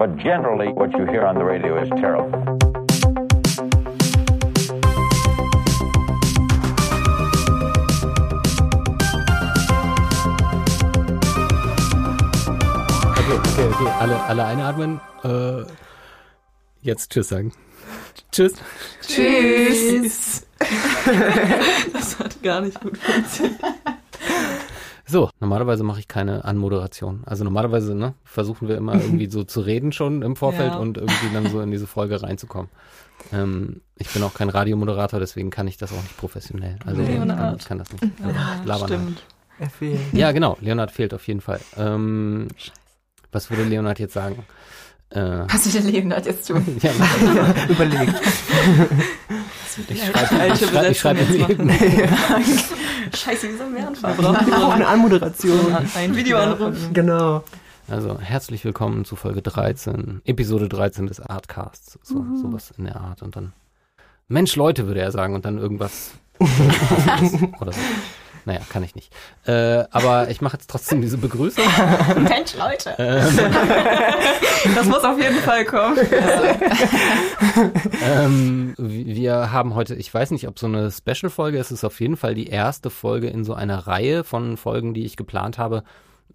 But generally, what you hear on the radio is terrible. Okay, okay, okay. Alle, alle einatmen. Äh, jetzt Tschüss sagen. Tschüss. Tschüss. das hat gar nicht gut funktioniert. So, normalerweise mache ich keine Anmoderation. Also normalerweise ne, versuchen wir immer irgendwie so zu reden schon im Vorfeld Ja. und irgendwie dann so in diese Folge reinzukommen. Ähm, ich bin auch kein Radiomoderator, deswegen kann ich das auch nicht professionell. Also ich Leonard. kann, ich kann das nicht. Ja, labern halt. stimmt. Er fehlt. Ja, genau. Leonard fehlt auf jeden Fall. Ähm, was würde Leonard jetzt sagen? Äh, Was der Leonard jetzt tun? ja, Überlegt. ich schreibe ich schreib, ich schreib Besetzung im jetzt Leben. Scheiße, wie sollen wir anfangen? Wir brauchen eine Anmoderation. ein Videoanruf. Genau. Also herzlich willkommen zu Folge 13, Episode 13 des Artcasts. So, Sowas in der Art. Und dann Mensch, Leute, würde er sagen. Und dann irgendwas. oder so. Naja, kann ich nicht. Äh, aber ich mache jetzt trotzdem diese Begrüßung. Mensch, Leute. Ähm, Das muss auf jeden Fall kommen. ähm, wir haben heute, ich weiß nicht, ob so eine Special-Folge ist, es ist auf jeden Fall die erste Folge in so einer Reihe von Folgen, die ich geplant habe.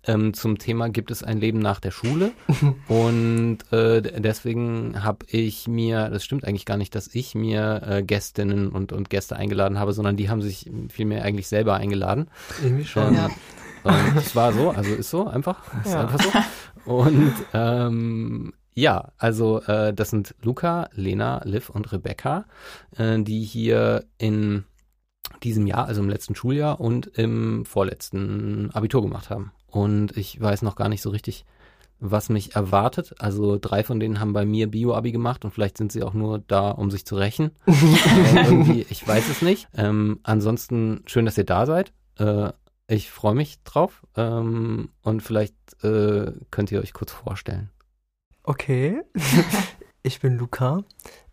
Ähm, zum Thema gibt es ein Leben nach der Schule und äh, deswegen habe ich mir, das stimmt eigentlich gar nicht, dass ich mir äh, Gästinnen und, und Gäste eingeladen habe, sondern die haben sich vielmehr eigentlich selber eingeladen. Irgendwie schon. Ähm, Und es war so, also ist so einfach, ist Ja. einfach so. Und ähm, ja, also äh, das sind Luca, Lena, Liv und Rebecca, äh, die hier in diesem Jahr, also im letzten Schuljahr und im vorletzten Abitur gemacht haben. Und ich weiß noch gar nicht so richtig, was mich erwartet. Also drei von denen haben bei mir Bio-Abi gemacht und vielleicht sind sie auch nur da, um sich zu rächen. irgendwie, ich weiß es nicht. Ähm, ansonsten schön, dass ihr da seid. Äh, ich freue mich drauf. Ähm, und vielleicht äh, könnt ihr euch kurz vorstellen. Okay. ich bin Luca.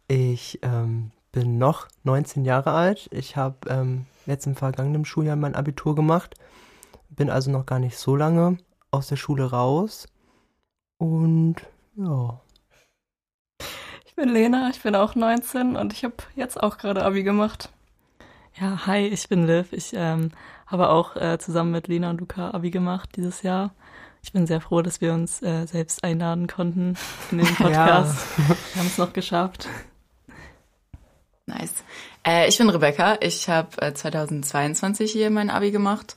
Ich ähm, bin noch 19 Jahre alt. Ich habe ähm, jetzt im vergangenen Schuljahr mein Abitur gemacht. Bin also noch gar nicht so lange aus der Schule raus. Und ja. Ich bin Lena, ich bin auch 19 und ich habe jetzt auch gerade Abi gemacht. Ja, hi, ich bin Liv. Ich ähm, habe auch äh, zusammen mit Lena und Luca Abi gemacht dieses Jahr. Ich bin sehr froh, dass wir uns äh, selbst einladen konnten in den Podcast. Wir haben es noch geschafft. Nice. Äh, ich bin Rebecca. Ich habe äh, 2022 hier mein Abi gemacht.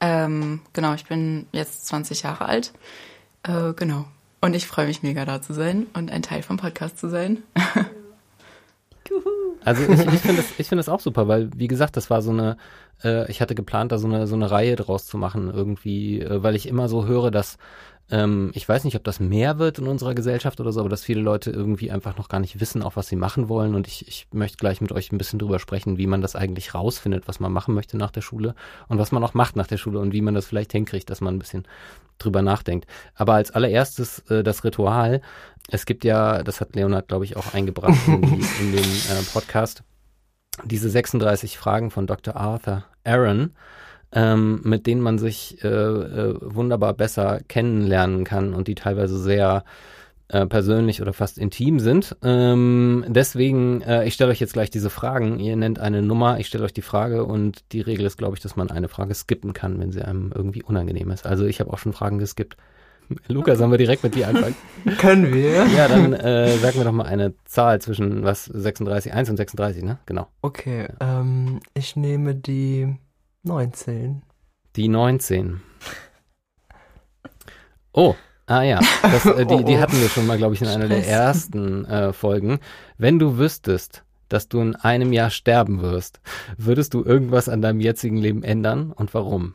Ähm, genau, ich bin jetzt 20 Jahre alt. Äh, genau. Und ich freue mich mega da zu sein und ein Teil vom Podcast zu sein. Also ich, ich finde das, ich finde das auch super, weil wie gesagt, das war so eine, äh, ich hatte geplant, da so eine so eine Reihe draus zu machen irgendwie, äh, weil ich immer so höre, dass ähm, ich weiß nicht, ob das mehr wird in unserer Gesellschaft oder so, aber dass viele Leute irgendwie einfach noch gar nicht wissen, auch was sie machen wollen. Und ich, ich möchte gleich mit euch ein bisschen drüber sprechen, wie man das eigentlich rausfindet, was man machen möchte nach der Schule und was man auch macht nach der Schule und wie man das vielleicht hinkriegt, dass man ein bisschen drüber nachdenkt. Aber als allererstes äh, das Ritual. Es gibt ja, das hat Leonard, glaube ich, auch eingebracht in, die, in den äh, Podcast, diese 36 Fragen von Dr. Arthur Aaron, ähm, mit denen man sich äh, äh, wunderbar besser kennenlernen kann und die teilweise sehr äh, persönlich oder fast intim sind. Ähm, deswegen, äh, ich stelle euch jetzt gleich diese Fragen. Ihr nennt eine Nummer, ich stelle euch die Frage und die Regel ist, glaube ich, dass man eine Frage skippen kann, wenn sie einem irgendwie unangenehm ist. Also ich habe auch schon Fragen geskippt. Lukas, sollen wir direkt mit dir anfangen? Können wir? Ja, dann äh, sag mir doch mal eine Zahl zwischen was 36, 1 und 36, ne? Genau. Okay, ähm, ich nehme die 19. Die 19. Oh, ah ja, das, äh, die, Oh, die oh. hatten wir schon mal, glaube ich, in einer der Scheiße. ersten äh, Folgen. Wenn du wüsstest, dass du in einem Jahr sterben wirst, würdest du irgendwas an deinem jetzigen Leben ändern und warum?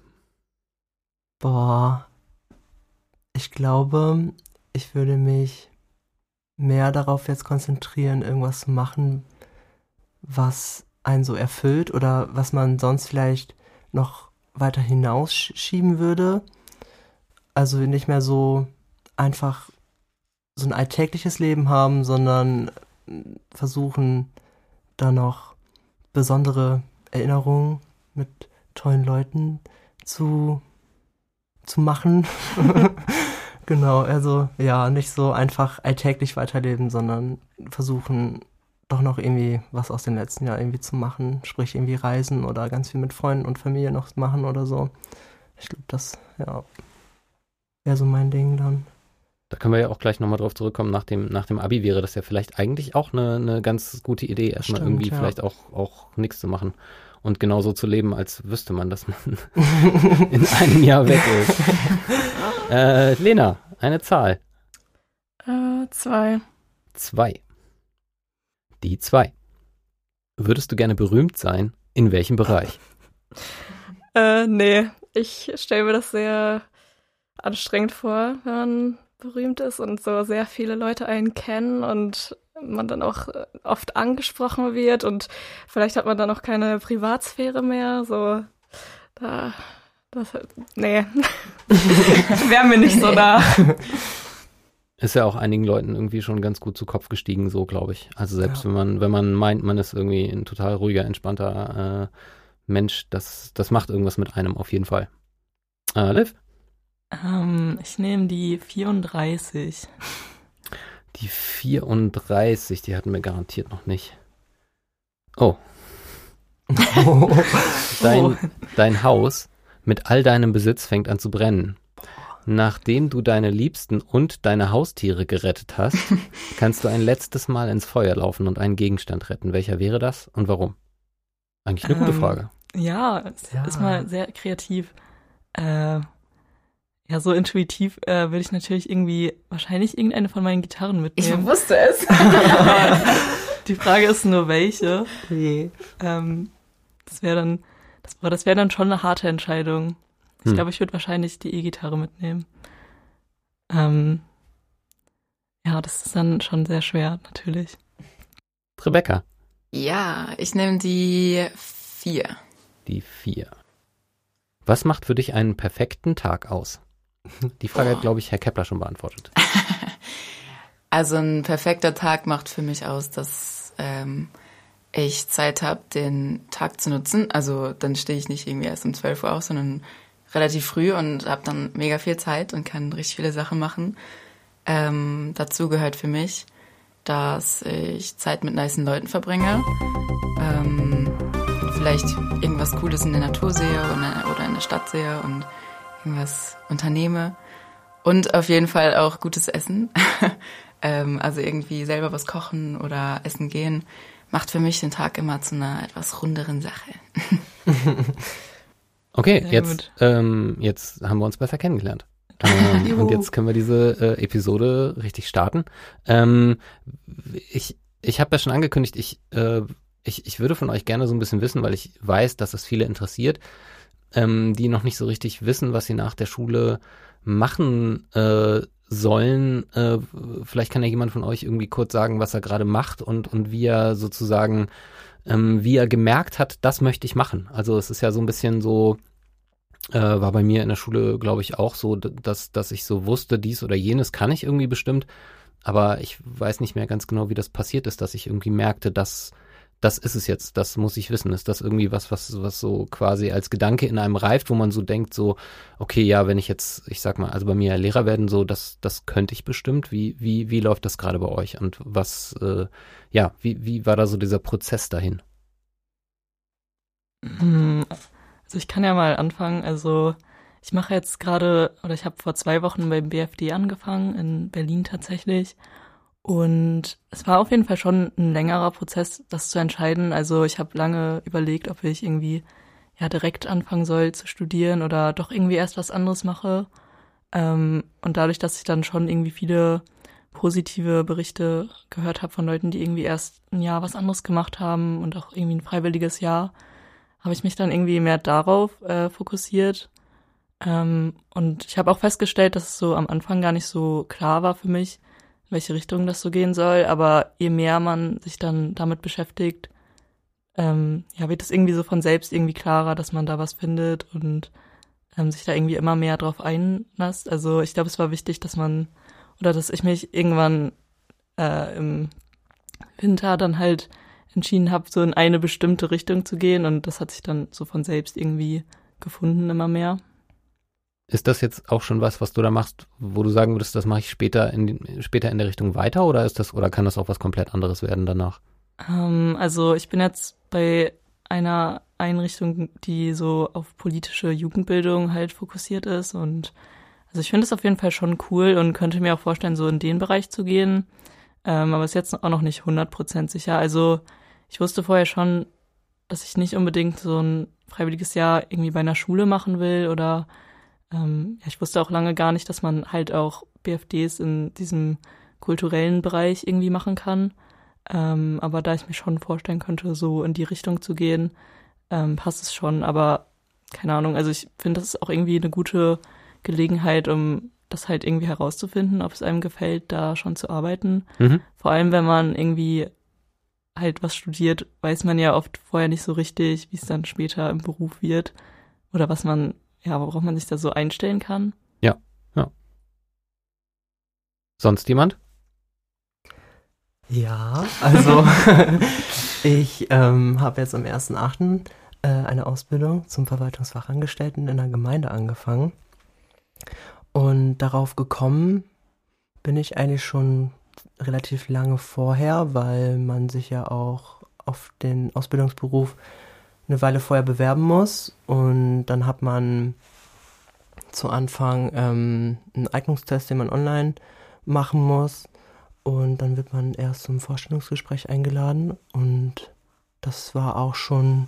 Boah. Ich glaube, ich würde mich mehr darauf jetzt konzentrieren, irgendwas zu machen, was einen so erfüllt oder was man sonst vielleicht noch weiter hinausschieben würde. Also nicht mehr so einfach so ein alltägliches Leben haben, sondern mm, versuchen, da noch besondere Erinnerungen mit tollen Leuten zu, zu machen. Genau, also ja, nicht so einfach alltäglich weiterleben, sondern versuchen doch noch irgendwie was aus den letzten Jahren irgendwie zu machen, sprich irgendwie reisen oder ganz viel mit Freunden und Familie noch machen oder so. Ich glaube, das ja wäre so mein Ding dann. Da können wir ja auch gleich nochmal drauf zurückkommen. Nach dem, nach dem Abi wäre das ja vielleicht eigentlich auch eine, eine ganz gute Idee, erstmal Stimmt, irgendwie ja. vielleicht auch, auch nichts zu machen und genauso zu leben, als wüsste man, dass man in einem Jahr weg ist. äh, Lena, eine Zahl. Äh, zwei. Zwei. Die zwei. Würdest du gerne berühmt sein? In welchem Bereich? Äh, nee, ich stelle mir das sehr anstrengend vor, wenn man berühmt ist und so sehr viele Leute einen kennen und man dann auch äh, oft angesprochen wird und vielleicht hat man dann auch keine Privatsphäre mehr, so da das nee. Wäre mir nicht so da. Ist ja auch einigen Leuten irgendwie schon ganz gut zu Kopf gestiegen, so glaube ich. Also selbst Ja. wenn man, wenn man meint, man ist irgendwie ein total ruhiger, entspannter äh, Mensch, das, das macht irgendwas mit einem auf jeden Fall. Äh, Liv? Ähm, ich nehme die 34. Die 34, die hatten wir garantiert noch nicht. Oh, dein, Oh. dein Haus mit all deinem Besitz fängt an zu brennen. Nachdem du deine Liebsten und deine Haustiere gerettet hast, kannst du ein letztes Mal ins Feuer laufen und einen Gegenstand retten. Welcher wäre das und warum? Eigentlich eine gute Ähm, Frage. Ja, es Ja. ist mal sehr kreativ. Äh, ja, so intuitiv äh, würde ich natürlich irgendwie wahrscheinlich irgendeine von meinen Gitarren Ich mitnehmen. wusste es. Die Frage ist nur welche. Je. Ähm, das wäre dann, das, das wäre dann schon eine harte Entscheidung. Ich Hm. glaube, ich würde wahrscheinlich die E-Gitarre mitnehmen. Ähm, ja, das ist dann schon sehr schwer, natürlich. Rebecca, Ja, ich nehme die vier. die vier. Was macht für dich einen perfekten Tag aus? Die Frage hat, Boah. glaube ich, Herr Kepler schon beantwortet. Also ein perfekter Tag macht für mich aus, dass ähm, ich Zeit habe, den Tag zu nutzen. Also dann stehe ich nicht irgendwie erst um 12 Uhr auf, sondern relativ früh und habe dann mega viel Zeit und kann richtig viele Sachen machen. Ähm, dazu gehört für mich, dass ich Zeit mit nicen Leuten verbringe. Ähm, vielleicht irgendwas Cooles in der Natur sehe oder, oder in der Stadt sehe und irgendwas unternehme. Und auf jeden Fall auch gutes Essen. ähm, also irgendwie selber was kochen oder essen gehen, macht für mich den Tag immer zu einer etwas runderen Sache. Okay, Sehr jetzt, ähm, jetzt haben wir uns besser kennengelernt. Ähm, und jetzt können wir diese äh, Episode richtig starten. Ähm, ich ich habe ja schon angekündigt, ich, äh, ich, ich würde von euch gerne so ein bisschen wissen, weil ich weiß, dass es viele interessiert, ähm, die noch nicht so richtig wissen, was sie nach der Schule machen äh, sollen. Äh, vielleicht kann ja jemand von euch irgendwie kurz sagen, was er gerade macht und, und wie er sozusagen, ähm, wie er gemerkt hat, das möchte ich machen. Also es ist ja so ein bisschen so, äh, war bei mir in der Schule, glaube ich, auch so, dass, dass ich so wusste, dies oder jenes kann ich irgendwie bestimmt, aber ich weiß nicht mehr ganz genau, wie das passiert ist, dass ich irgendwie merkte, dass das ist es jetzt, das muss ich wissen. Ist das irgendwie was, was, was so quasi als Gedanke in einem reift, wo man so denkt, so, okay, ja, wenn ich jetzt, ich sag mal, also bei mir Lehrer werden, so, das, das könnte ich bestimmt. Wie, wie, wie läuft das gerade bei euch? Und was, äh, ja, wie, wie war da so dieser Prozess dahin? Hm, Also ich kann ja mal anfangen. Also ich mache jetzt gerade, oder ich habe vor zwei Wochen beim BFD angefangen, in Berlin tatsächlich. Und es war auf jeden Fall schon ein längerer Prozess, das zu entscheiden. Also ich habe lange überlegt, ob ich irgendwie ja direkt anfangen soll zu studieren oder doch irgendwie erst was anderes mache. Ähm, und dadurch, dass ich dann schon irgendwie viele positive Berichte gehört habe von Leuten, die irgendwie erst ein Jahr was anderes gemacht haben und auch irgendwie ein freiwilliges Jahr, habe ich mich dann irgendwie mehr darauf äh, fokussiert. Ähm, und ich habe auch festgestellt, dass es so am Anfang gar nicht so klar war für mich, welche Richtung das so gehen soll. Aber je mehr man sich dann damit beschäftigt, ähm, ja, wird es irgendwie so von selbst irgendwie klarer, dass man da was findet und ähm, sich da irgendwie immer mehr drauf einlasst. Also ich glaube, es war wichtig, dass man oder dass ich mich irgendwann äh, im Winter dann halt entschieden habe, so in eine bestimmte Richtung zu gehen und das hat sich dann so von selbst irgendwie gefunden immer mehr. Ist das jetzt auch schon was, was du da machst, wo du sagen würdest, das mache ich später in, später in der Richtung weiter oder ist das, oder kann das auch was komplett anderes werden danach? Ähm, also ich bin jetzt bei einer Einrichtung, die so auf politische Jugendbildung halt fokussiert ist und also ich finde es auf jeden Fall schon cool und könnte mir auch vorstellen, so in den Bereich zu gehen. Ähm, aber ist jetzt auch noch nicht 100% sicher. Also ich wusste vorher schon, dass ich nicht unbedingt so ein freiwilliges Jahr irgendwie bei einer Schule machen will oder ähm, ja, ich wusste auch lange gar nicht, dass man halt auch BFDs in diesem kulturellen Bereich irgendwie machen kann. Ähm, aber da ich mir schon vorstellen könnte, so in die Richtung zu gehen, ähm, passt es schon. Aber keine Ahnung, also ich finde, das ist auch irgendwie eine gute Gelegenheit, um das halt irgendwie herauszufinden, ob es einem gefällt, da schon zu arbeiten. Mhm. Vor allem, wenn man irgendwie halt was studiert, weiß man ja oft vorher nicht so richtig, wie es dann später im Beruf wird oder was man ja, worauf man sich da so einstellen kann. Ja, ja. Sonst jemand? Ja, also ich ähm, habe jetzt am 1.8. Äh, eine Ausbildung zum Verwaltungsfachangestellten in der Gemeinde angefangen. Und darauf gekommen bin ich eigentlich schon relativ lange vorher, weil man sich ja auch auf den Ausbildungsberuf eine Weile vorher bewerben muss und dann hat man zu Anfang ähm, einen Eignungstest, den man online machen muss und dann wird man erst zum Vorstellungsgespräch eingeladen und das war auch schon,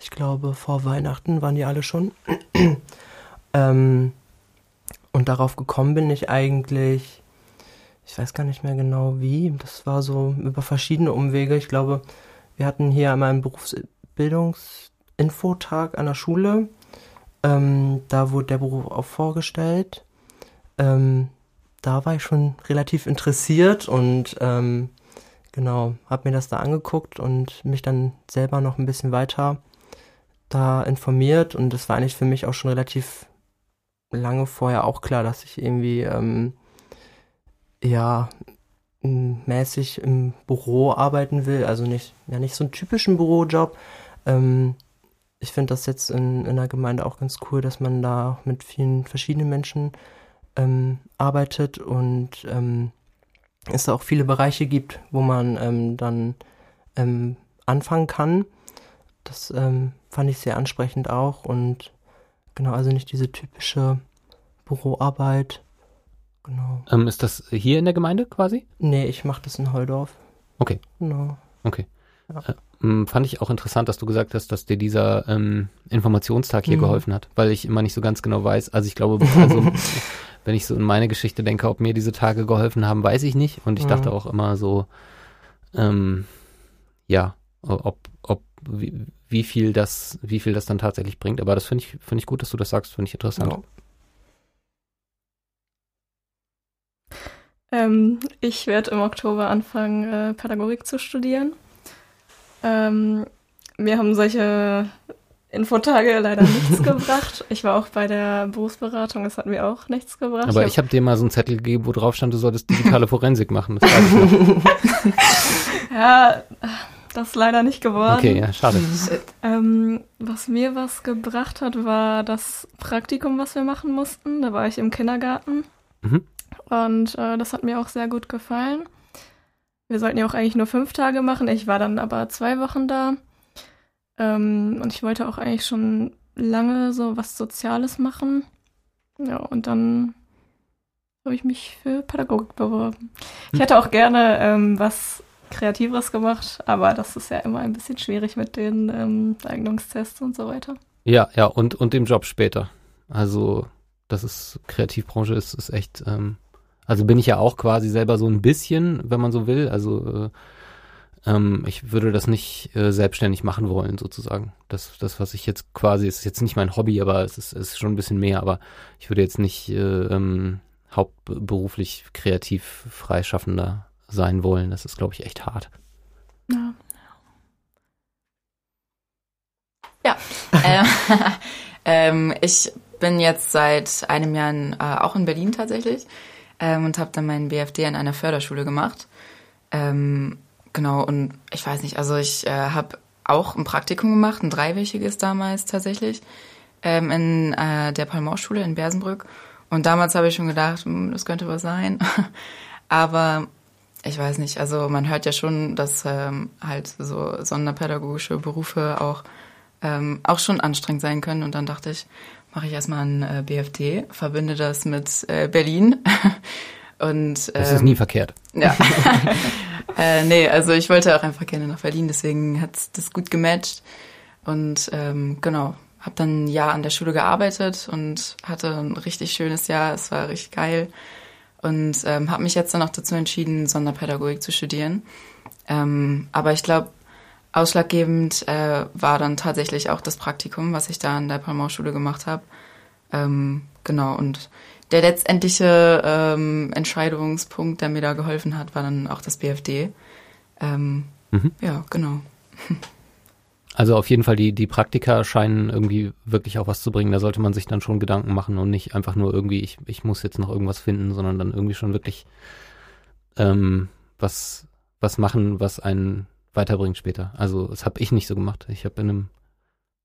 ich glaube, vor Weihnachten waren die alle schon. ähm, und darauf gekommen bin ich eigentlich, ich weiß gar nicht mehr genau wie, das war so über verschiedene Umwege. Ich glaube, wir hatten hier einmal einen Berufs Bildungsinfotag an der Schule. Ähm, da wurde der Beruf auch vorgestellt. Ähm, da war ich schon relativ interessiert und ähm, genau, habe mir das da angeguckt und mich dann selber noch ein bisschen weiter da informiert und das war eigentlich für mich auch schon relativ lange vorher auch klar, dass ich irgendwie ähm, ja mäßig im Büro arbeiten will, also nicht ja nicht so einen typischen Bürojob, ähm, ich finde das jetzt in, in der Gemeinde auch ganz cool, dass man da mit vielen verschiedenen Menschen ähm, arbeitet und ähm, es da auch viele Bereiche gibt, wo man ähm, dann ähm, anfangen kann. Das ähm, fand ich sehr ansprechend auch und genau, also nicht diese typische Büroarbeit. Genau. Ähm, ist das hier in der Gemeinde quasi? Nee, ich mache das in Holdorf. Okay. Genau. Okay. Ja. Äh, fand ich auch interessant, dass du gesagt hast, dass dir dieser ähm, Informationstag hier mhm. geholfen hat, weil ich immer nicht so ganz genau weiß. Also ich glaube, also, wenn ich so in meine Geschichte denke, ob mir diese Tage geholfen haben, weiß ich nicht. Und ich mhm. dachte auch immer so, ähm, ja, ob, ob wie, wie, viel das, wie viel das dann tatsächlich bringt. Aber das finde ich, finde ich gut, dass du das sagst, finde ich interessant. Ja. Ähm, ich werde im Oktober anfangen, äh, Pädagogik zu studieren. Ähm, mir haben solche Infotage leider nichts gebracht. Ich war auch bei der Berufsberatung, es hat mir auch nichts gebracht. Aber ich habe hab dir mal so einen Zettel gegeben, wo drauf stand, du solltest digitale Forensik machen. Das ja, das ist leider nicht geworden. Okay, ja, schade. Ähm, was mir was gebracht hat, war das Praktikum, was wir machen mussten. Da war ich im Kindergarten. Mhm. Und äh, das hat mir auch sehr gut gefallen. Wir sollten ja auch eigentlich nur fünf Tage machen. Ich war dann aber zwei Wochen da. Ähm, und ich wollte auch eigentlich schon lange so was Soziales machen. Ja, und dann habe ich mich für Pädagogik beworben. Ich hätte auch gerne ähm, was Kreativeres gemacht, aber das ist ja immer ein bisschen schwierig mit den ähm, Eignungstests und so weiter. Ja, ja, und, und dem Job später. Also, das ist, Kreativbranche ist, ist echt ähm, also bin ich ja auch quasi selber so ein bisschen, wenn man so will. Also äh, ähm, ich würde das nicht äh, selbstständig machen wollen, sozusagen. Das, das, was ich jetzt quasi, ist jetzt nicht mein Hobby, aber es ist, ist schon ein bisschen mehr. Aber ich würde jetzt nicht äh, ähm, hauptberuflich kreativ Freischaffender sein wollen. Das ist, glaube ich, echt hart. Ja. Ja. äh, ähm, ich bin jetzt seit einem Jahr in, äh, auch in Berlin tatsächlich ähm, und habe dann meinen BFD an einer Förderschule gemacht. Ähm, genau, und ich weiß nicht, also ich äh, habe auch ein Praktikum gemacht, ein dreiwöchiges damals tatsächlich. ähm, in äh, der Palmor-Schule in Bersenbrück. Und damals habe ich schon gedacht, hm, das könnte was sein. Aber ich weiß nicht, also man hört ja schon, dass ähm, halt so sonderpädagogische Berufe auch, ähm, auch schon anstrengend sein können. Und dann dachte ich, mache ich erstmal ein äh, BFD, verbinde das mit äh, Berlin. Und, ähm, das ist nie verkehrt. Ja. äh, nee, also ich wollte auch einfach gerne nach Berlin, deswegen hat das gut gematcht. Und ähm, genau, habe dann ein Jahr an der Schule gearbeitet und hatte ein richtig schönes Jahr. Es war richtig geil. Und ähm, habe mich jetzt dann auch dazu entschieden, Sonderpädagogik zu studieren. Ähm, aber ich glaube, ausschlaggebend äh, war dann tatsächlich auch das Praktikum, was ich da an der Palmau-Schule gemacht habe. Ähm, genau, und der letztendliche ähm, Entscheidungspunkt, der mir da geholfen hat, war dann auch das BFD. Ähm, mhm. Ja, genau. Also auf jeden Fall, die, die Praktika scheinen irgendwie wirklich auch was zu bringen. Da sollte man sich dann schon Gedanken machen und nicht einfach nur irgendwie, ich, ich muss jetzt noch irgendwas finden, sondern dann irgendwie schon wirklich ähm, was, was machen, was einen weiterbringt später. Also das habe ich nicht so gemacht. Ich habe in einem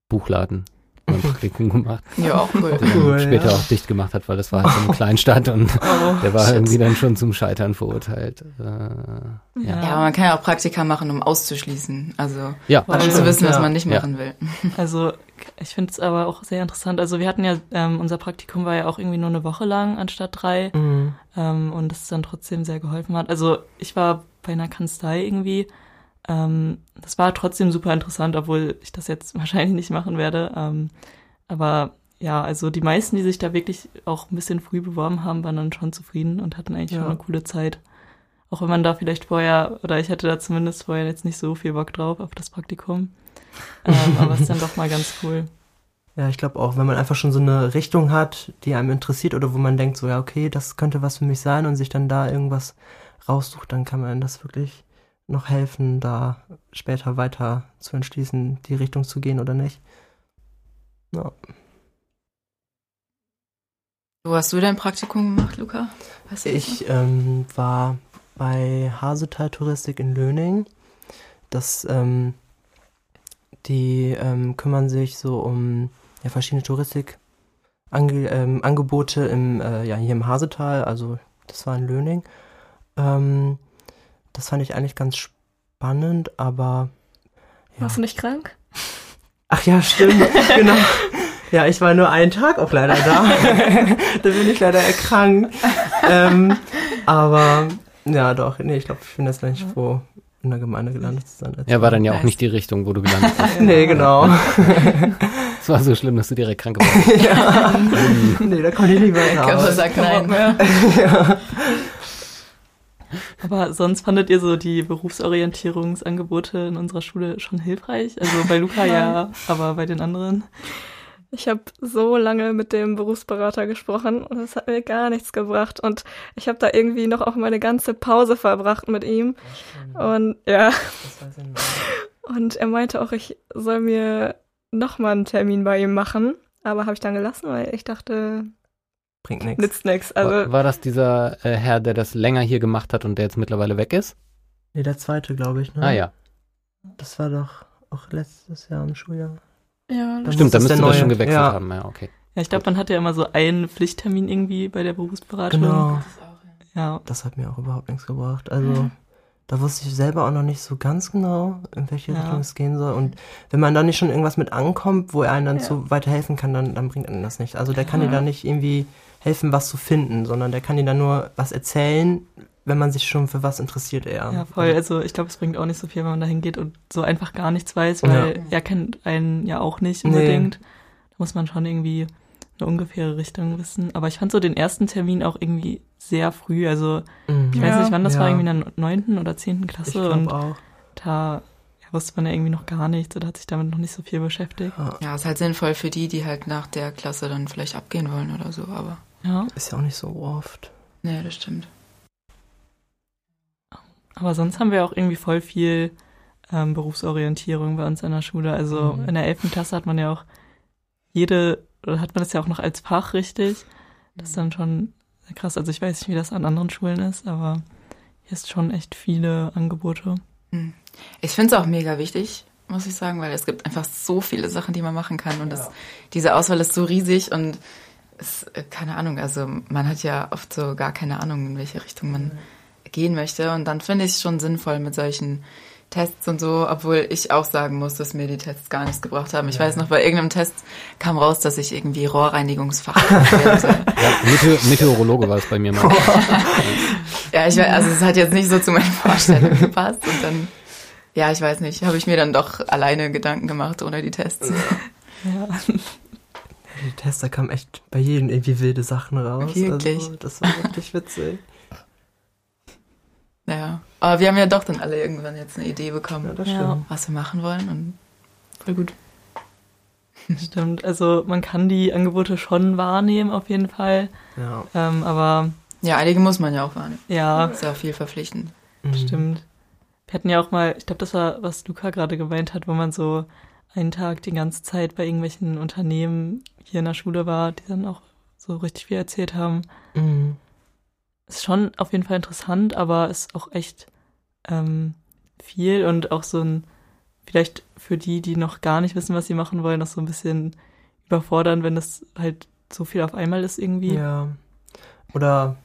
Buchladen mein Praktikum gemacht. Ja, auch cool. Den cool später ja. auch dicht gemacht hat, weil das war halt so eine Kleinstadt und oh, der war shit. irgendwie dann schon zum Scheitern verurteilt. Äh, ja. ja, aber man kann ja auch Praktika machen, um auszuschließen. Also ja, um zu wissen, ja. was man nicht machen will. Also ich finde es aber auch sehr interessant. Also wir hatten ja, ähm, unser Praktikum war ja auch irgendwie nur eine Woche lang anstatt drei mhm. ähm, und das dann trotzdem sehr geholfen hat. Also ich war bei einer Kanzlei irgendwie ähm, das war trotzdem super interessant, obwohl ich das jetzt wahrscheinlich nicht machen werde. Ähm, aber ja, also die meisten, die sich da wirklich auch ein bisschen früh beworben haben, waren dann schon zufrieden und hatten eigentlich ja. schon eine coole Zeit. Auch wenn man da vielleicht vorher, oder ich hatte da zumindest vorher jetzt nicht so viel Bock drauf auf das Praktikum. ähm, aber es ist dann doch mal ganz cool. Ja, ich glaube auch, wenn man einfach schon so eine Richtung hat, die einem interessiert oder wo man denkt, so ja, okay, das könnte was für mich sein und sich dann da irgendwas raussucht, dann kann man das wirklich noch helfen, da später weiter zu entschließen, die Richtung zu gehen oder nicht. Ja. Wo hast du dein Praktikum gemacht, Luca? ich ähm, war bei Hasetal Touristik in Löning. Das, ähm, die ähm, kümmern sich so um ja, verschiedene Touristikangebote ähm, äh, ja, hier im Hasetal, also das war in Löning. Ähm, das fand ich eigentlich ganz spannend, aber. Ja. Warst du nicht krank? Ach ja, stimmt, genau. Ja, ich war nur einen Tag auch leider da. da bin ich leider erkrankt. ähm, aber ja, doch, nee, ich glaube, ich bin jetzt nicht froh, in der Gemeinde gelandet zu sein. Ja, war dann ja auch nicht die Richtung, wo du gelandet bist. nee, genau. Es war so schlimm, dass du direkt krank warst. ja. nee, da konnte ich nicht mehr raus. Körper sagt nein. Mehr. ja. Aber sonst fandet ihr so die Berufsorientierungsangebote in unserer Schule schon hilfreich? Also bei Luca ja, aber bei den anderen? Ich habe so lange mit dem Berufsberater gesprochen und es hat mir gar nichts gebracht. Und ich habe da irgendwie noch auch meine ganze Pause verbracht mit ihm. Und ja. Und er meinte auch, ich soll mir nochmal einen Termin bei ihm machen. Aber habe ich dann gelassen, weil ich dachte, Bringt nichts. Nützt nichts. Also war, war, das dieser äh, Herr, der das länger hier gemacht hat und der jetzt mittlerweile weg ist? Nee, der zweite, glaube ich. Ne? Ah ja. Das war doch auch letztes Jahr im Schuljahr. Ja, das Stimmt, da müsste das schon gewechselt ja. haben. Ja, okay. Ja, ich glaube, man hatte ja immer so einen Pflichttermin irgendwie bei der Berufsberatung. Genau. Ja. Das hat mir auch überhaupt nichts gebracht. Also, mhm. da wusste ich selber auch noch nicht so ganz genau, in welche ja. Richtung es gehen soll. Und wenn man da nicht schon irgendwas mit ankommt, wo er einen dann ja. so weiterhelfen kann, dann, dann bringt einen das nicht. Also, der kann dir da nicht irgendwie helfen, was zu finden, sondern der kann dir dann nur was erzählen, wenn man sich schon für was interessiert eher. Ja, voll. Also ich glaube, es bringt auch nicht so viel, wenn man da hingeht und so einfach gar nichts weiß, weil ja. er kennt einen ja auch nicht unbedingt. Nee. Da muss man schon irgendwie eine ungefähre Richtung wissen. Aber ich fand so den ersten Termin auch irgendwie sehr früh. Also mhm. ich weiß ja, nicht, wann das ja. war, irgendwie in der neunten oder zehnten Klasse. Ich und auch. da ja, wusste man ja irgendwie noch gar nichts oder hat sich damit noch nicht so viel beschäftigt. Ja, ist halt sinnvoll für die, die halt nach der Klasse dann vielleicht abgehen wollen oder so, aber. Ja. Ist ja auch nicht so oft. Nee, das stimmt. Aber sonst haben wir auch irgendwie voll viel ähm, Berufsorientierung bei uns an der Schule. Also mhm. in der 11. Klasse hat man ja auch jede, oder hat man das ja auch noch als Fach richtig. Das ist dann schon krass. Also ich weiß nicht, wie das an anderen Schulen ist, aber hier ist schon echt viele Angebote. Mhm. Ich finde es auch mega wichtig, muss ich sagen, weil es gibt einfach so viele Sachen, die man machen kann und das, diese Auswahl ist so riesig und es, äh, keine Ahnung, also man hat ja oft so gar keine Ahnung, in welche Richtung man gehen möchte und dann finde ich es schon sinnvoll mit solchen Tests und so, obwohl ich auch sagen muss, dass mir die Tests gar nichts gebracht haben. Ich ja. weiß noch, bei irgendeinem Test kam raus, dass ich irgendwie Rohrreinigungsfach werde. ja, Meteor Meteorologe war es bei mir mal. ja, ich weiß, also es hat jetzt nicht so zu meinen Vorstellungen gepasst und dann, ja, ich weiß nicht, habe ich mir dann doch alleine Gedanken gemacht ohne die Tests. Ja. Die Tester kamen echt bei jedem irgendwie wilde Sachen raus. Wirklich? Also, das war wirklich witzig. Ja, aber wir haben ja doch dann alle irgendwann jetzt eine Idee bekommen, ja, was wir machen wollen und voll gut. Stimmt, also man kann die Angebote schon wahrnehmen auf jeden Fall. Ja. Ähm, aber ja, einige muss man ja auch wahrnehmen. Ja. ist ja auch viel verpflichtend. Mhm. Stimmt. Wir hatten ja auch mal, ich glaube, das war, was Luca gerade gemeint hat, wo man so einen Tag die ganze Zeit bei irgendwelchen Unternehmen hier in der Schule war, die dann auch so richtig viel erzählt haben. Mhm ist schon auf jeden Fall interessant, aber ist auch echt ähm, viel und auch so ein, vielleicht für die, die noch gar nicht wissen, was sie machen wollen, auch so ein bisschen überfordern, wenn das halt so viel auf einmal ist irgendwie. Ja. Oder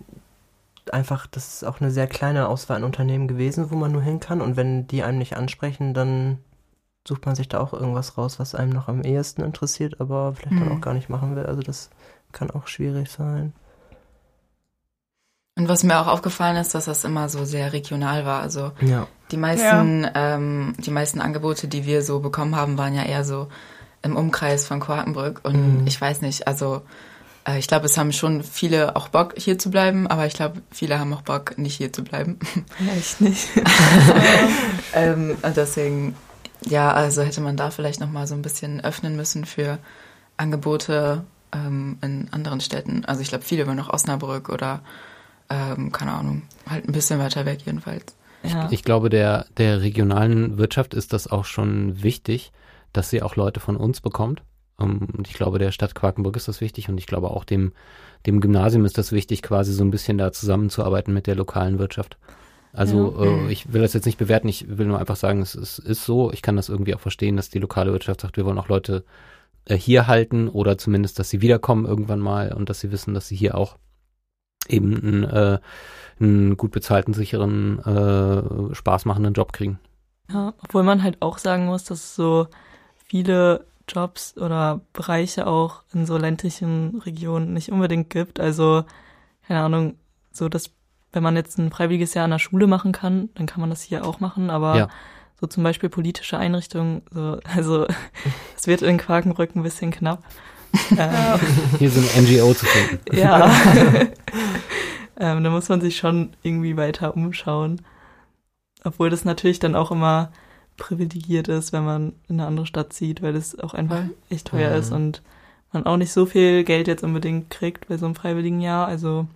einfach, das ist auch eine sehr kleine Auswahl an Unternehmen gewesen, wo man nur hin kann. Und wenn die einem nicht ansprechen, dann sucht man sich da auch irgendwas raus, was einem noch am ehesten interessiert, aber vielleicht mhm. dann auch gar nicht machen will. Also das kann auch schwierig sein. Und was mir auch aufgefallen ist, dass das immer so sehr regional war. Also ja. die meisten, ja. ähm, die meisten Angebote, die wir so bekommen haben, waren ja eher so im Umkreis von Quakenbrück. Und mhm. ich weiß nicht, also äh, ich glaube, es haben schon viele auch Bock, hier zu bleiben, aber ich glaube, viele haben auch Bock, nicht hier zu bleiben. Ich nicht. ähm, und deswegen, ja, also hätte man da vielleicht nochmal so ein bisschen öffnen müssen für Angebote ähm, in anderen Städten. Also ich glaube, viele wollen noch Osnabrück oder ähm, keine Ahnung, halt ein bisschen weiter weg jedenfalls. Ja. Ich, ich glaube, der, der regionalen Wirtschaft ist das auch schon wichtig, dass sie auch Leute von uns bekommt. Ähm, und ich glaube, der Stadt Quakenbrück ist das wichtig und ich glaube auch dem, dem Gymnasium ist das wichtig, quasi so ein bisschen da zusammenzuarbeiten mit der lokalen Wirtschaft. Also ja. äh, ich will das jetzt nicht bewerten, ich will nur einfach sagen, es ist, ist so, ich kann das irgendwie auch verstehen, dass die lokale Wirtschaft sagt, wir wollen auch Leute äh, hier halten oder zumindest, dass sie wiederkommen irgendwann mal und dass sie wissen, dass sie hier auch eben einen, äh, einen gut bezahlten, sicheren, äh, spaßmachenden Job kriegen. Ja, obwohl man halt auch sagen muss, dass es so viele Jobs oder Bereiche auch in so ländlichen Regionen nicht unbedingt gibt. Also, keine Ahnung, so dass, wenn man jetzt ein freiwilliges Jahr an der Schule machen kann, dann kann man das hier auch machen, aber ja. so zum Beispiel politische Einrichtungen, so, also es wird in Quakenbrück ein bisschen knapp. Ähm, Hier so ein NGO zu finden. Ja. ähm, da muss man sich schon irgendwie weiter umschauen. Obwohl das natürlich dann auch immer privilegiert ist, wenn man in eine andere Stadt zieht, weil es auch einfach echt teuer mhm. ist und man auch nicht so viel Geld jetzt unbedingt kriegt bei so einem freiwilligen Jahr. Also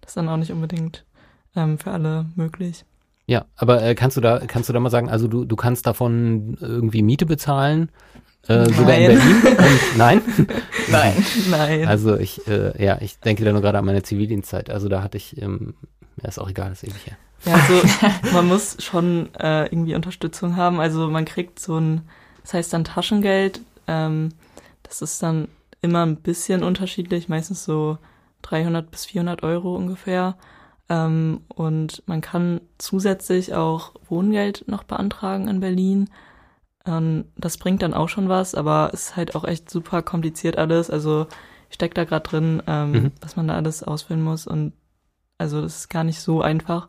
das ist dann auch nicht unbedingt ähm, für alle möglich. Ja, aber äh, kannst du da kannst du da mal sagen, also du du kannst davon irgendwie Miete bezahlen äh, sogar in Berlin? Und, nein? nein. Nein. Also ich, äh, ja, ich denke da nur gerade an meine Zivildienstzeit. Also da hatte ich, ähm, ja, ist auch egal, ist ewig her. Ja, also man muss schon äh, irgendwie Unterstützung haben. Also man kriegt so ein, das heißt dann Taschengeld. Ähm, das ist dann immer ein bisschen unterschiedlich, meistens so 300 bis 400 Euro ungefähr. Ähm, und man kann zusätzlich auch Wohngeld noch beantragen in Berlin. Ähm, das bringt dann auch schon was, aber es ist halt auch echt super kompliziert alles. Also ich stecke da gerade drin, ähm, mhm. was man da alles ausfüllen muss und also das ist gar nicht so einfach.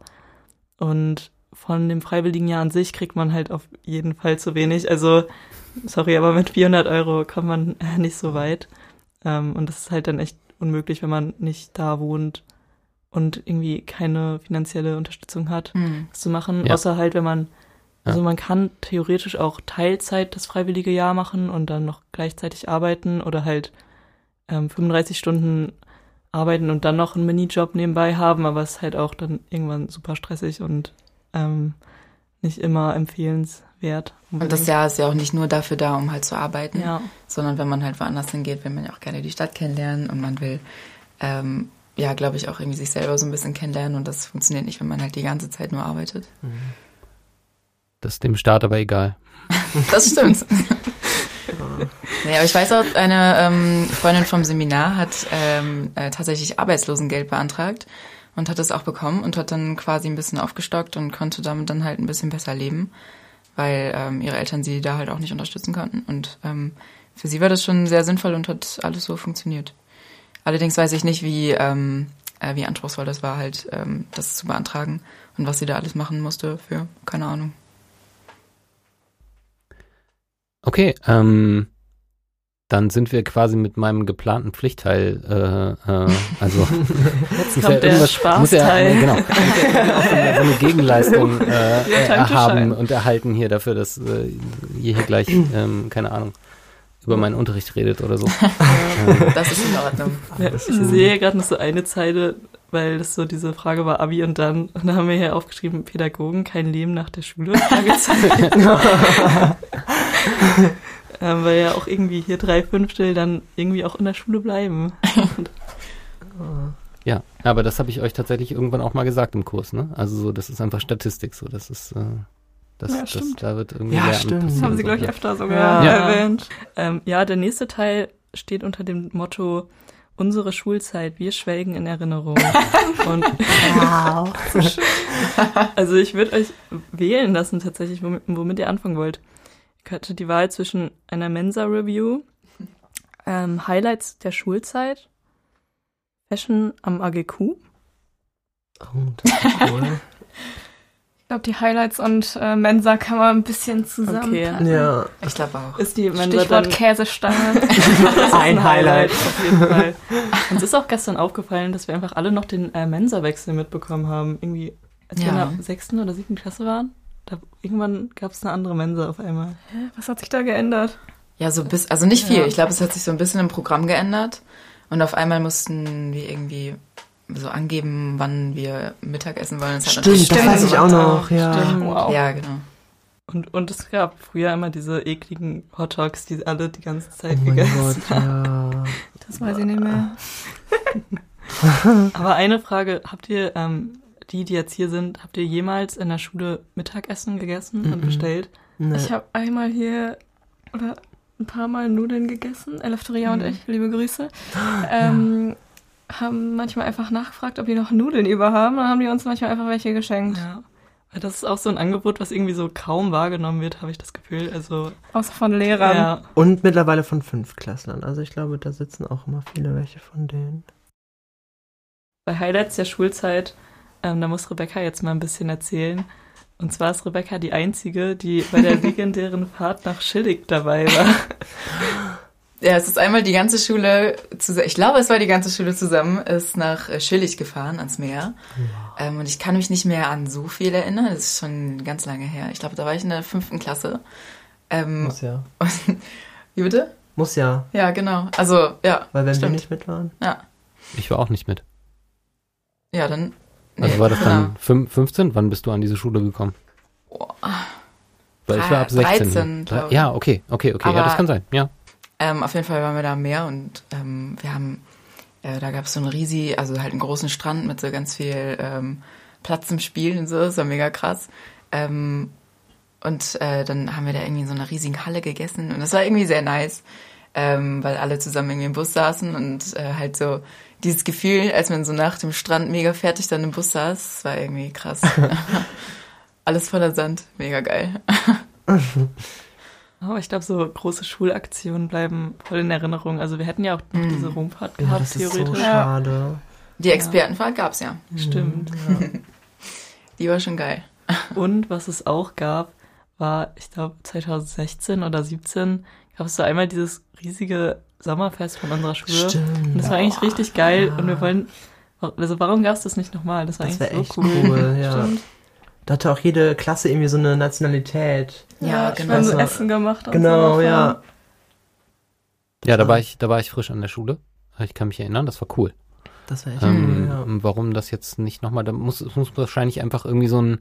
Und von dem freiwilligen Jahr an sich kriegt man halt auf jeden Fall zu wenig. Also sorry, aber mit 400 Euro kommt man nicht so weit. Ähm, und das ist halt dann echt unmöglich, wenn man nicht da wohnt und irgendwie keine finanzielle Unterstützung hat, mhm. das zu machen. Ja. Außer halt, wenn man also man kann theoretisch auch Teilzeit das freiwillige Jahr machen und dann noch gleichzeitig arbeiten oder halt ähm, 35 Stunden arbeiten und dann noch einen Minijob nebenbei haben, aber es ist halt auch dann irgendwann super stressig und ähm, nicht immer empfehlenswert. Unbedingt. Und das Jahr ist ja auch nicht nur dafür da, um halt zu arbeiten, ja. sondern wenn man halt woanders hingeht, will man ja auch gerne die Stadt kennenlernen und man will, ähm, ja, glaube ich, auch irgendwie sich selber so ein bisschen kennenlernen und das funktioniert nicht, wenn man halt die ganze Zeit nur arbeitet. Mhm. Das ist dem Staat aber egal. Das stimmt. naja, aber ich weiß auch, eine ähm, Freundin vom Seminar hat ähm, äh, tatsächlich Arbeitslosengeld beantragt und hat es auch bekommen und hat dann quasi ein bisschen aufgestockt und konnte damit dann halt ein bisschen besser leben, weil ähm, ihre Eltern sie da halt auch nicht unterstützen konnten. Und ähm, für sie war das schon sehr sinnvoll und hat alles so funktioniert. Allerdings weiß ich nicht, wie, ähm, äh, wie anspruchsvoll das war, halt ähm, das zu beantragen und was sie da alles machen musste für, keine Ahnung. Okay, ähm, dann sind wir quasi mit meinem geplanten Pflichtteil, äh, äh, also Jetzt kommt ja der Spaßteil. Ja, genau, muss ja so, eine, so eine Gegenleistung äh, haben und erhalten hier dafür, dass äh, ihr hier gleich, ähm, keine Ahnung, über meinen Unterricht redet oder so. das ist in Ordnung. Ja, ich sehe gerade noch so eine Zeile, weil das so diese Frage war Abi und dann, und da haben wir hier aufgeschrieben, Pädagogen, kein Leben nach der Schule, ähm, weil ja auch irgendwie hier drei Fünftel dann irgendwie auch in der Schule bleiben. ja, aber das habe ich euch tatsächlich irgendwann auch mal gesagt im Kurs, ne? Also so, das ist einfach Statistik, so, das ist, äh, das, ja, das, da wird irgendwie ja, stimmt. Das haben sie, glaube ich, öfter sogar ja. erwähnt. Ähm, ja, der nächste Teil steht unter dem Motto Unsere Schulzeit, wir schwelgen in Erinnerung. Und wow. also ich würde euch wählen lassen tatsächlich, womit, womit ihr anfangen wollt. Ich hatte die Wahl zwischen einer Mensa-Review, ähm, Highlights der Schulzeit, Fashion am AGQ. Oh, das ist cool. ich glaube, die Highlights und äh, Mensa kann man ein bisschen zusammen. Okay. Ja. Ich glaube auch. Ist die Mensa Stichwort Käsestange. ein, ein Highlight. Auf jeden Fall. Uns ist auch gestern aufgefallen, dass wir einfach alle noch den äh, Mensa-Wechsel mitbekommen haben. Irgendwie, als ja. wir in der sechsten oder siebten Klasse waren. Da, irgendwann gab es eine andere Mensa auf einmal. Hä? Was hat sich da geändert? Ja, so bis, also nicht viel. Ja. Ich glaube, es hat sich so ein bisschen im Programm geändert. Und auf einmal mussten wir irgendwie so angeben, wann wir Mittagessen wollen. Das stimmt, das weiß ich auch noch, ja. Stimmt. Wow. Ja, genau. Und, und es gab früher immer diese ekligen Hot Dogs, die alle die ganze Zeit oh gegessen Gott, haben. Ja. Das weiß ich nicht mehr. Aber eine Frage, habt ihr ähm, die, die jetzt hier sind, habt ihr jemals in der Schule Mittagessen gegessen mm -mm. und bestellt? Nee. Ich habe einmal hier oder ein paar Mal Nudeln gegessen. Eleftheria mm. und ich, liebe Grüße. Ähm, ja. Haben manchmal einfach nachgefragt, ob die noch Nudeln über haben. Dann haben die uns manchmal einfach welche geschenkt. Ja. Das ist auch so ein Angebot, was irgendwie so kaum wahrgenommen wird, habe ich das Gefühl. Also Außer von Lehrern. Ja. Und mittlerweile von Fünfklässlern. Also ich glaube, da sitzen auch immer viele welche von denen. Bei Highlights der Schulzeit ähm, da muss Rebecca jetzt mal ein bisschen erzählen. Und zwar ist Rebecca die Einzige, die bei der legendären Fahrt nach Schillig dabei war. Ja, es ist einmal die ganze Schule zusammen, ich glaube, es war die ganze Schule zusammen, ist nach äh, Schillig gefahren, ans Meer. Ja. Ähm, und ich kann mich nicht mehr an so viel erinnern, das ist schon ganz lange her. Ich glaube, da war ich in der fünften Klasse. Ähm, Muss ja. Und, wie bitte? Muss ja. Ja, genau. Also, ja. Weil wenn stimmt. wir nicht mit waren. Ja. Ich war auch nicht mit. Ja, dann also war das dann genau. 15? Wann bist du an diese Schule gekommen? Boah. Weil ich war ab 16. 13, ja, okay, okay, okay. Aber, ja, das kann sein, ja. Ähm, auf jeden Fall waren wir da am Meer und ähm, wir haben, äh, da gab es so einen riesig, also halt einen großen Strand mit so ganz viel ähm, Platz zum Spielen und so, das war mega krass. Ähm, und äh, dann haben wir da irgendwie in so einer riesigen Halle gegessen und das war irgendwie sehr nice, ähm, weil alle zusammen irgendwie im Bus saßen und äh, halt so dieses Gefühl, als man so nach dem Strand mega fertig dann im Bus saß, war irgendwie krass. Alles voller Sand, mega geil. Aber ich glaube, so große Schulaktionen bleiben voll in Erinnerung. Also wir hätten ja auch noch mm. diese Rumfahrt gehabt, ja, das theoretisch. Ist so schade. Die Expertenfahrt gab's ja. Stimmt. Ja. Die war schon geil. Und was es auch gab, war, ich glaube, 2016 oder 17 gab es so einmal dieses riesige Sommerfest von unserer Schule. Stimmt. Und das war eigentlich richtig geil ja. und wir wollen, also warum gab es das nicht nochmal? Das war das eigentlich so cool. cool ja. Stimmt. Da hatte auch jede Klasse irgendwie so eine Nationalität. Ja, ja genau. Wir so Essen gemacht. Genau, so. ja. Ja, da war ich, da war ich frisch an der Schule. Ich kann mich erinnern, das war cool. Das war echt ähm, cool, ja. Warum das jetzt nicht nochmal, da muss, es muss wahrscheinlich einfach irgendwie so ein,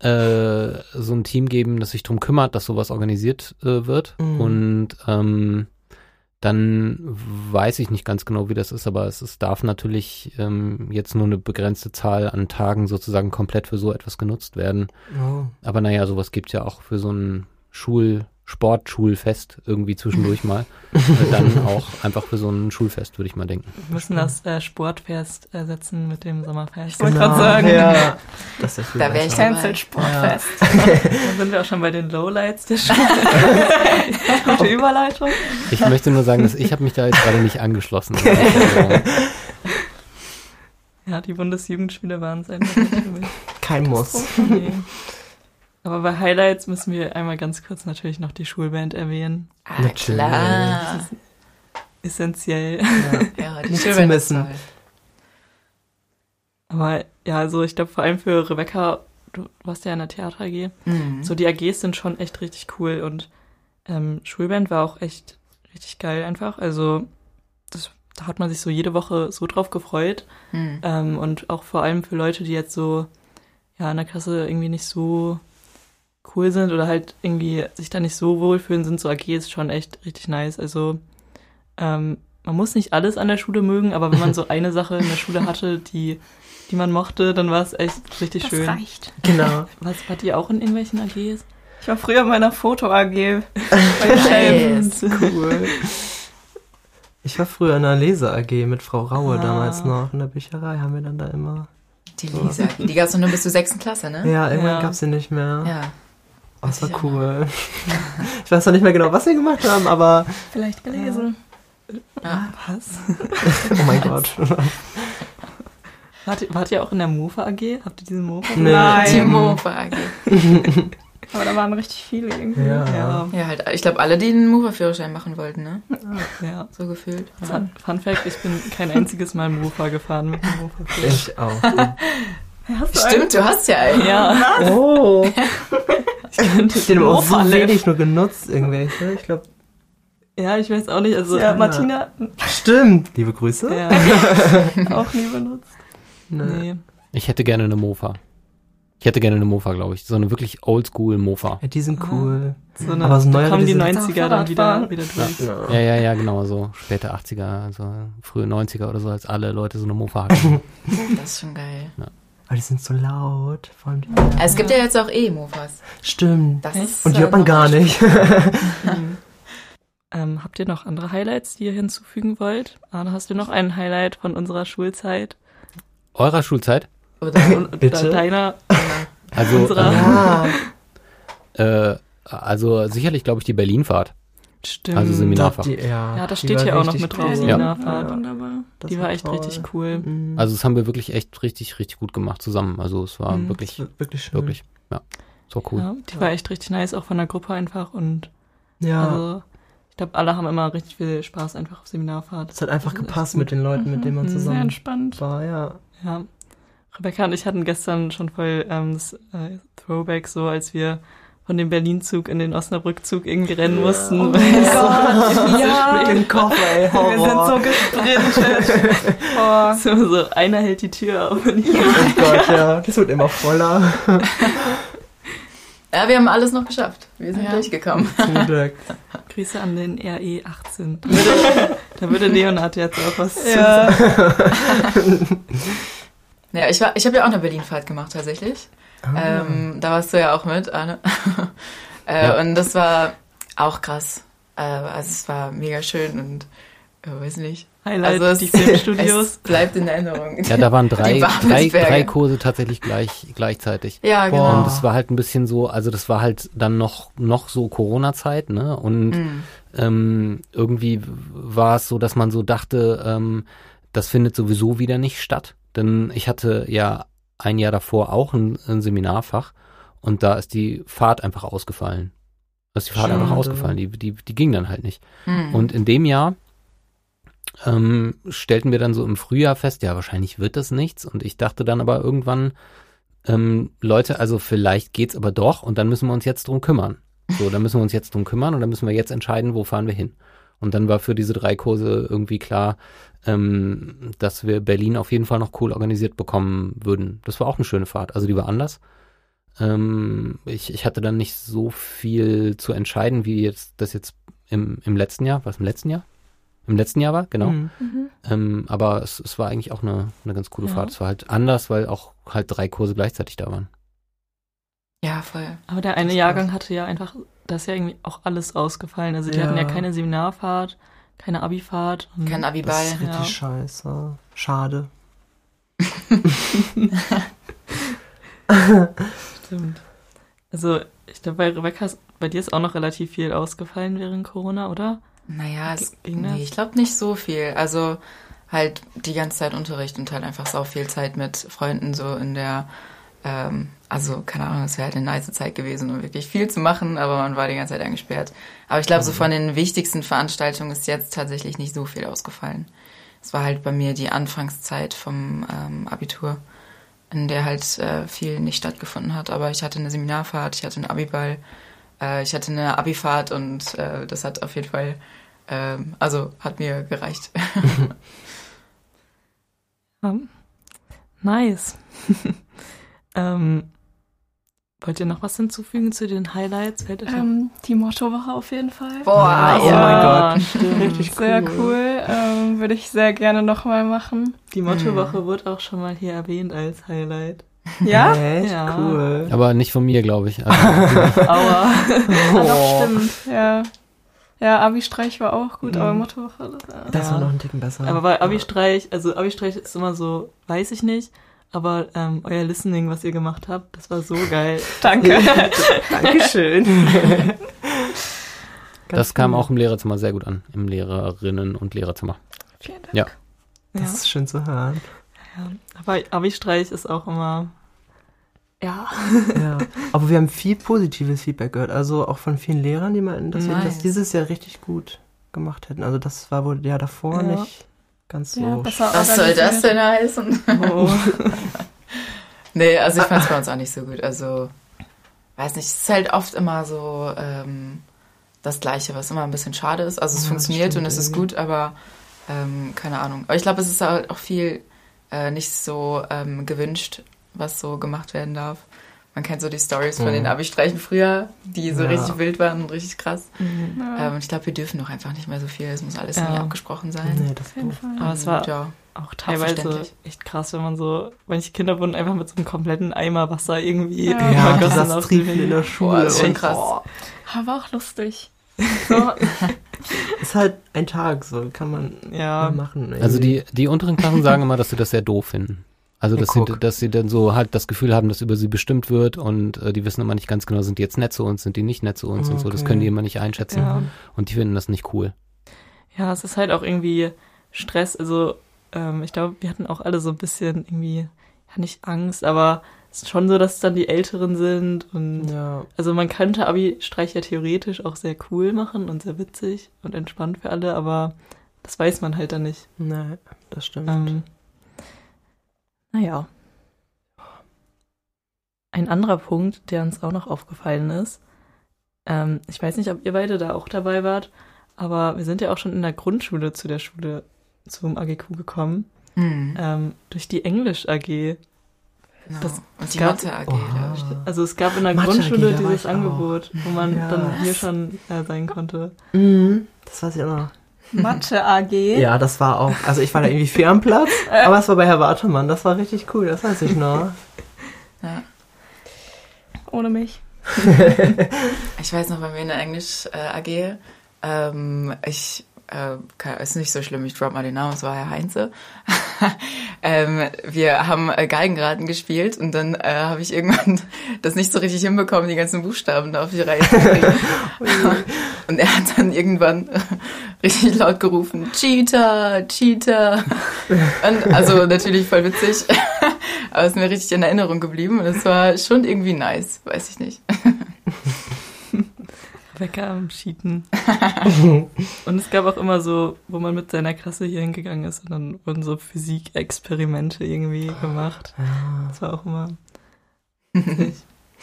äh, so ein Team geben, das sich darum kümmert, dass sowas organisiert äh, wird. Mhm. Und ähm, dann weiß ich nicht ganz genau, wie das ist, aber es, es darf natürlich ähm, jetzt nur eine begrenzte Zahl an Tagen sozusagen komplett für so etwas genutzt werden. Oh. Aber naja, sowas gibt's ja auch für so ein Schul, Sportschulfest irgendwie zwischendurch mal. äh, dann auch einfach für so ein Schulfest, würde ich mal denken. Wir müssen das äh, Sportfest ersetzen mit dem Sommerfest. wollte grad sagen. Ja, das ist Da wäre ich. Cancel Sportfest. Dann sind wir auch schon bei den Lowlights der Schule. Gute Überleitung. Ich möchte nur sagen, dass ich habe mich da jetzt gerade nicht angeschlossen. Ja, die Bundesjugendspiele waren es einfach nicht. Kein Muss. Nee. Aber bei Highlights müssen wir einmal ganz kurz natürlich noch die Schulband erwähnen. Ah, Natürlich. klar. Essentiell. Ja, die Nicht zu Schulband missen. Aber ja, also ich glaube vor allem für Rebecca, du warst ja in der Theater AG, Mhm. so die AGs sind schon echt richtig cool und ähm, Schulband war auch echt richtig geil einfach. Also das, da hat man sich so jede Woche so drauf gefreut. Mhm. Ähm, und auch vor allem für Leute, die jetzt so ja in der Klasse irgendwie nicht so cool sind oder halt irgendwie sich da nicht so wohlfühlen, sind so AGs schon echt richtig nice. Also ähm, man muss nicht alles an der Schule mögen, aber wenn man so eine Sache in der Schule hatte, die, die man mochte, dann war es echt richtig Das schön. reicht. Genau. Was wart ihr auch in irgendwelchen AGs? Ich war früher in meiner Foto-AG bei Nice. Cool. Ich war früher in einer Lese-AG mit Frau Raue Ah. damals noch. In der Bücherei haben wir dann da immer. Die Lisa. Die gab es noch nur bis zur sechsten Klasse, ne? Ja, irgendwann Ja. gab's sie nicht mehr. Ja. Oh, das war cool. Ich weiß noch nicht mehr genau, was wir gemacht haben, aber Vielleicht gelesen. ja. Was? oh mein Gott. Wart ihr, wart ihr auch in der Mofa AG? Habt ihr diesen Mofa? Nee. Nein. Timo frage. Aber da waren richtig viele irgendwie. Ja. Ja. Ja, halt, ich glaube, alle, die einen Mofa-Führerschein machen wollten, ne? ja. So gefühlt. Ja. Fun, Fact, ich bin kein einziges Mal Mofa gefahren mit dem Mofa. Ich auch. Hast du Stimmt, du hast ja einen. Ja, Oh. Den haben auch so Mofa wenig nur genutzt, irgendwelche. Ich glaube, Ja, ich weiß auch nicht. Also, Ja, Martina stimmt. Liebe Grüße. Ja, auch nie benutzt. Nee. ich hätte gerne eine Mofa. Ich hätte gerne eine Mofa, glaube ich. So eine wirklich oldschool Mofa. Ja, die sind cool. So eine, Aber so da kommen die diese- 90er dann wieder, wieder durch. Ja, ja, ja, genau, so späte 80er, also frühe 90er oder so, als alle Leute so eine Mofa hatten. Das ist schon geil. Aber die sind so laut. Vor allem die Es gibt ja jetzt auch E-Mofas. Stimmt. Das ist, Und die hört man gar nicht. Ähm, habt ihr noch andere Highlights, die ihr hinzufügen wollt? Arne, hast du noch ein Highlight von unserer Schulzeit? Eurer Schulzeit? Oder, Bitte? deiner? Also, Unserer- ähm, Ja, äh, also sicherlich, glaube ich, die Berlinfahrt. Stimmt. Also Seminarfach. die, ja, Ja, das steht war hier auch noch mit drauf, cool. Ja. Seminarfahrt. Ja, die war echt toll. richtig cool. Mhm. Also das haben wir wirklich echt richtig, richtig gut gemacht zusammen. Also es war Mhm. wirklich, war wirklich schön. wirklich, ja, so cool. Ja, die war echt richtig nice, auch von der Gruppe einfach. Und Ja, also, ich glaube, alle haben immer richtig viel Spaß einfach auf Seminarfahrt. es hat einfach das ist gepasst mit den Leuten, mit denen man Mhm. Sehr zusammen entspannt. war, ja. Ja. Rebecca und ich hatten gestern schon voll ähm, das äh, Throwback, so als wir von dem Berlin-Zug in den Osnabrück-Zug irgendwie rennen mussten. Oh weil mein es Gott, ja. Den Koffer, ey, Horror. Wir sind so gesprintet. Boah. so, so, einer hält die Tür auf und ich Oh Gott, ja. Das wird immer voller. ja, wir haben alles noch geschafft. Wir sind Ja. durchgekommen. Zum Glück. Grüße an den RE 18. Da würde, Leonard jetzt auch was zu Ja. sagen. Ja, ich, war- ich habe ja auch eine Berlin-Fahrt gemacht, tatsächlich. Ah. Ähm, da warst du ja auch mit, Arne. äh, Ja. Und das war auch krass. Äh, also es war mega schön und äh, weiß nicht. Highlight, Also es- die Filmstudios. Es bleibt in Erinnerung. Ja, da waren drei, drei, drei Kurse tatsächlich gleich, gleichzeitig. Ja, Boah. genau. Und es war halt ein bisschen so, also das war halt dann noch, noch so Corona-Zeit, ne? Und Mhm. ähm, irgendwie war es so, dass man so dachte, ähm, das findet sowieso wieder nicht statt. Denn ich hatte ja ein Jahr davor auch ein, ein Seminarfach und da ist die Fahrt einfach ausgefallen. Da ist die Fahrt Schade. einfach ausgefallen, die, die, die ging dann halt nicht. Mhm. Und in dem Jahr ähm, stellten wir dann so im Frühjahr fest, ja, wahrscheinlich wird das nichts. Und ich dachte dann aber irgendwann, ähm, Leute, also vielleicht geht's aber doch und dann müssen wir uns jetzt drum kümmern. So, dann müssen wir uns jetzt drum kümmern und dann müssen wir jetzt entscheiden, wo fahren wir hin. Und dann war für diese drei Kurse irgendwie klar, ähm, dass wir Berlin auf jeden Fall noch cool organisiert bekommen würden. Das war auch eine schöne Fahrt. Also die war anders. Ähm, ich, ich hatte dann nicht so viel zu entscheiden, wie jetzt das jetzt im, im letzten Jahr. Was im letzten Jahr? im letzten Jahr war, genau. Mhm. mhm. Ähm, aber es, es war eigentlich auch eine, eine ganz coole ja. Fahrt. Es war halt anders, weil auch halt drei Kurse gleichzeitig da waren. Ja, voll. Aber der eine Jahrgang hatte ja einfach, da ist ja irgendwie auch alles ausgefallen. Also die ja. hatten ja keine Seminarfahrt, keine Abifahrt. Kein Abiball. Das ist richtig ja. scheiße. Schade. Stimmt. Also ich glaube, bei Rebecca, bei dir ist auch noch relativ viel ausgefallen während Corona, oder? Naja, es, nee, ich glaube nicht so viel. Also halt die ganze Zeit Unterricht und halt einfach so viel Zeit mit Freunden so in der, ähm, also keine Ahnung, es wäre halt eine nice Zeit gewesen, um wirklich viel zu machen, aber man war die ganze Zeit eingesperrt. Aber ich glaube, so mhm. von den wichtigsten Veranstaltungen ist jetzt tatsächlich nicht so viel ausgefallen. Es war halt bei mir die Anfangszeit vom ähm, Abitur, in der halt äh, viel nicht stattgefunden hat. Aber ich hatte eine Seminarfahrt, ich hatte einen Abiball, äh, ich hatte eine Abifahrt und äh, das hat auf jeden Fall ähm, also hat mir gereicht. nice. ähm, wollt ihr noch was hinzufügen zu den Highlights? Fällt euch ähm, die Mottowoche auf jeden Fall. Boah, ja, oh mein Gott. Richtig sehr cool. cool. Ähm, Würde ich sehr gerne nochmal machen. Die Mottowoche mhm. wurde auch schon mal hier erwähnt als Highlight. Ja? Echt? Ja. Cool. Aber nicht von mir, glaube ich. Also, Aua. oh. ah, doch, stimmt. Ja. Ja, Abi-Streich war auch gut, mhm. aber Mottowoche. Das, das war noch ein Ticken besser. Aber bei Abi-Streich, also Abi-Streich ist immer so, weiß ich nicht, aber ähm, euer Listening, was ihr gemacht habt, das war so geil. Danke. Dankeschön. das kam auch im Lehrerzimmer sehr gut an, im Lehrerinnen- und Lehrerzimmer. Vielen Dank. Ja. Das ja. ist schön zu hören. Ja, aber Abi-Streich ist auch immer ja. ja. Aber wir haben viel positives Feedback gehört. Also auch von vielen Lehrern, die meinten, dass nice. wir das dieses Jahr richtig gut gemacht hätten. Also das war wohl ja davor ja. nicht ganz so. Ja, Was soll das denn heißen? Oh. nee, also ich fand es bei uns auch nicht so gut. Also, weiß nicht, es ist halt oft immer so ähm, das Gleiche, was immer ein bisschen schade ist. Also es ja, funktioniert und es ist gut, aber ähm, keine Ahnung. Aber ich glaube, es ist halt auch viel äh, nicht so ähm, gewünscht was so gemacht werden darf. Man kennt so die Stories von mhm. den Abi-Streichen früher, die so ja. richtig wild waren und richtig krass. Mhm. Ja. Ähm, ich glaube, wir dürfen doch einfach nicht mehr so viel. Es muss alles ja. nie abgesprochen sein. Nee, das Aber es war ja, auch teilweise echt krass, wenn man so, manche Kinder wurden einfach mit so einem kompletten Eimer Wasser irgendwie ja, ja das auf in der Schule. Boah, das ist schon krass. Boah. Aber auch lustig. So. ist halt ein Tag, so kann man ja. machen. Irgendwie. Also die, die unteren Klassen sagen immer, dass sie das sehr doof finden. Also dass, sie, dass sie dann so halt das Gefühl haben, dass über sie bestimmt wird und äh, die wissen immer nicht ganz genau, sind die jetzt nett zu uns, sind die nicht nett zu uns okay. und so. Das können die immer nicht einschätzen. Ja. Und die finden das nicht cool. Ja, es ist halt auch irgendwie Stress. Also ähm, ich glaube, wir hatten auch alle so ein bisschen irgendwie, ja nicht Angst, aber es ist schon so, dass es dann die Älteren sind und ja. also man könnte Abi-Streich ja theoretisch auch sehr cool machen und sehr witzig und entspannt für alle, aber das weiß man halt dann nicht. Nein, das stimmt. Ähm, naja. Ein anderer Punkt, der uns auch noch aufgefallen ist, ähm, ich weiß nicht, ob ihr beide da auch dabei wart, aber wir sind ja auch schon in der Grundschule zu der Schule zum AGQ gekommen. Mhm. Ähm, durch die Englisch AG. Genau. Das, Und die gab, Mathe AG. Oh. Also es gab in der Mathe Grundschule dieses Angebot, auch. wo man ja. dann hier schon äh, sein konnte. Mhm. Das weiß ich auch noch. Mathe AG. Ja, das war auch, also ich war da irgendwie vier am Platz, aber es war bei Herr Wartemann, das war richtig cool, das weiß ich noch. Ja. Ohne mich. ich weiß noch, bei mir in der Englisch äh, AG, ähm, ich äh, ist nicht so schlimm, ich drop mal den Namen, es war Herr Heinze. ähm, wir haben äh, Geigengraden gespielt und dann äh, habe ich irgendwann das nicht so richtig hinbekommen, die ganzen Buchstaben da auf die Reihe zu kriegen. und er hat dann irgendwann richtig laut gerufen, Cheater, Cheater. und also natürlich voll witzig, aber es ist mir richtig in Erinnerung geblieben und es war schon irgendwie nice, weiß ich nicht. Wecker am Cheaten. und es gab auch immer so, wo man mit seiner Klasse hier hingegangen ist und dann wurden so Physikexperimente irgendwie gemacht. Das war auch immer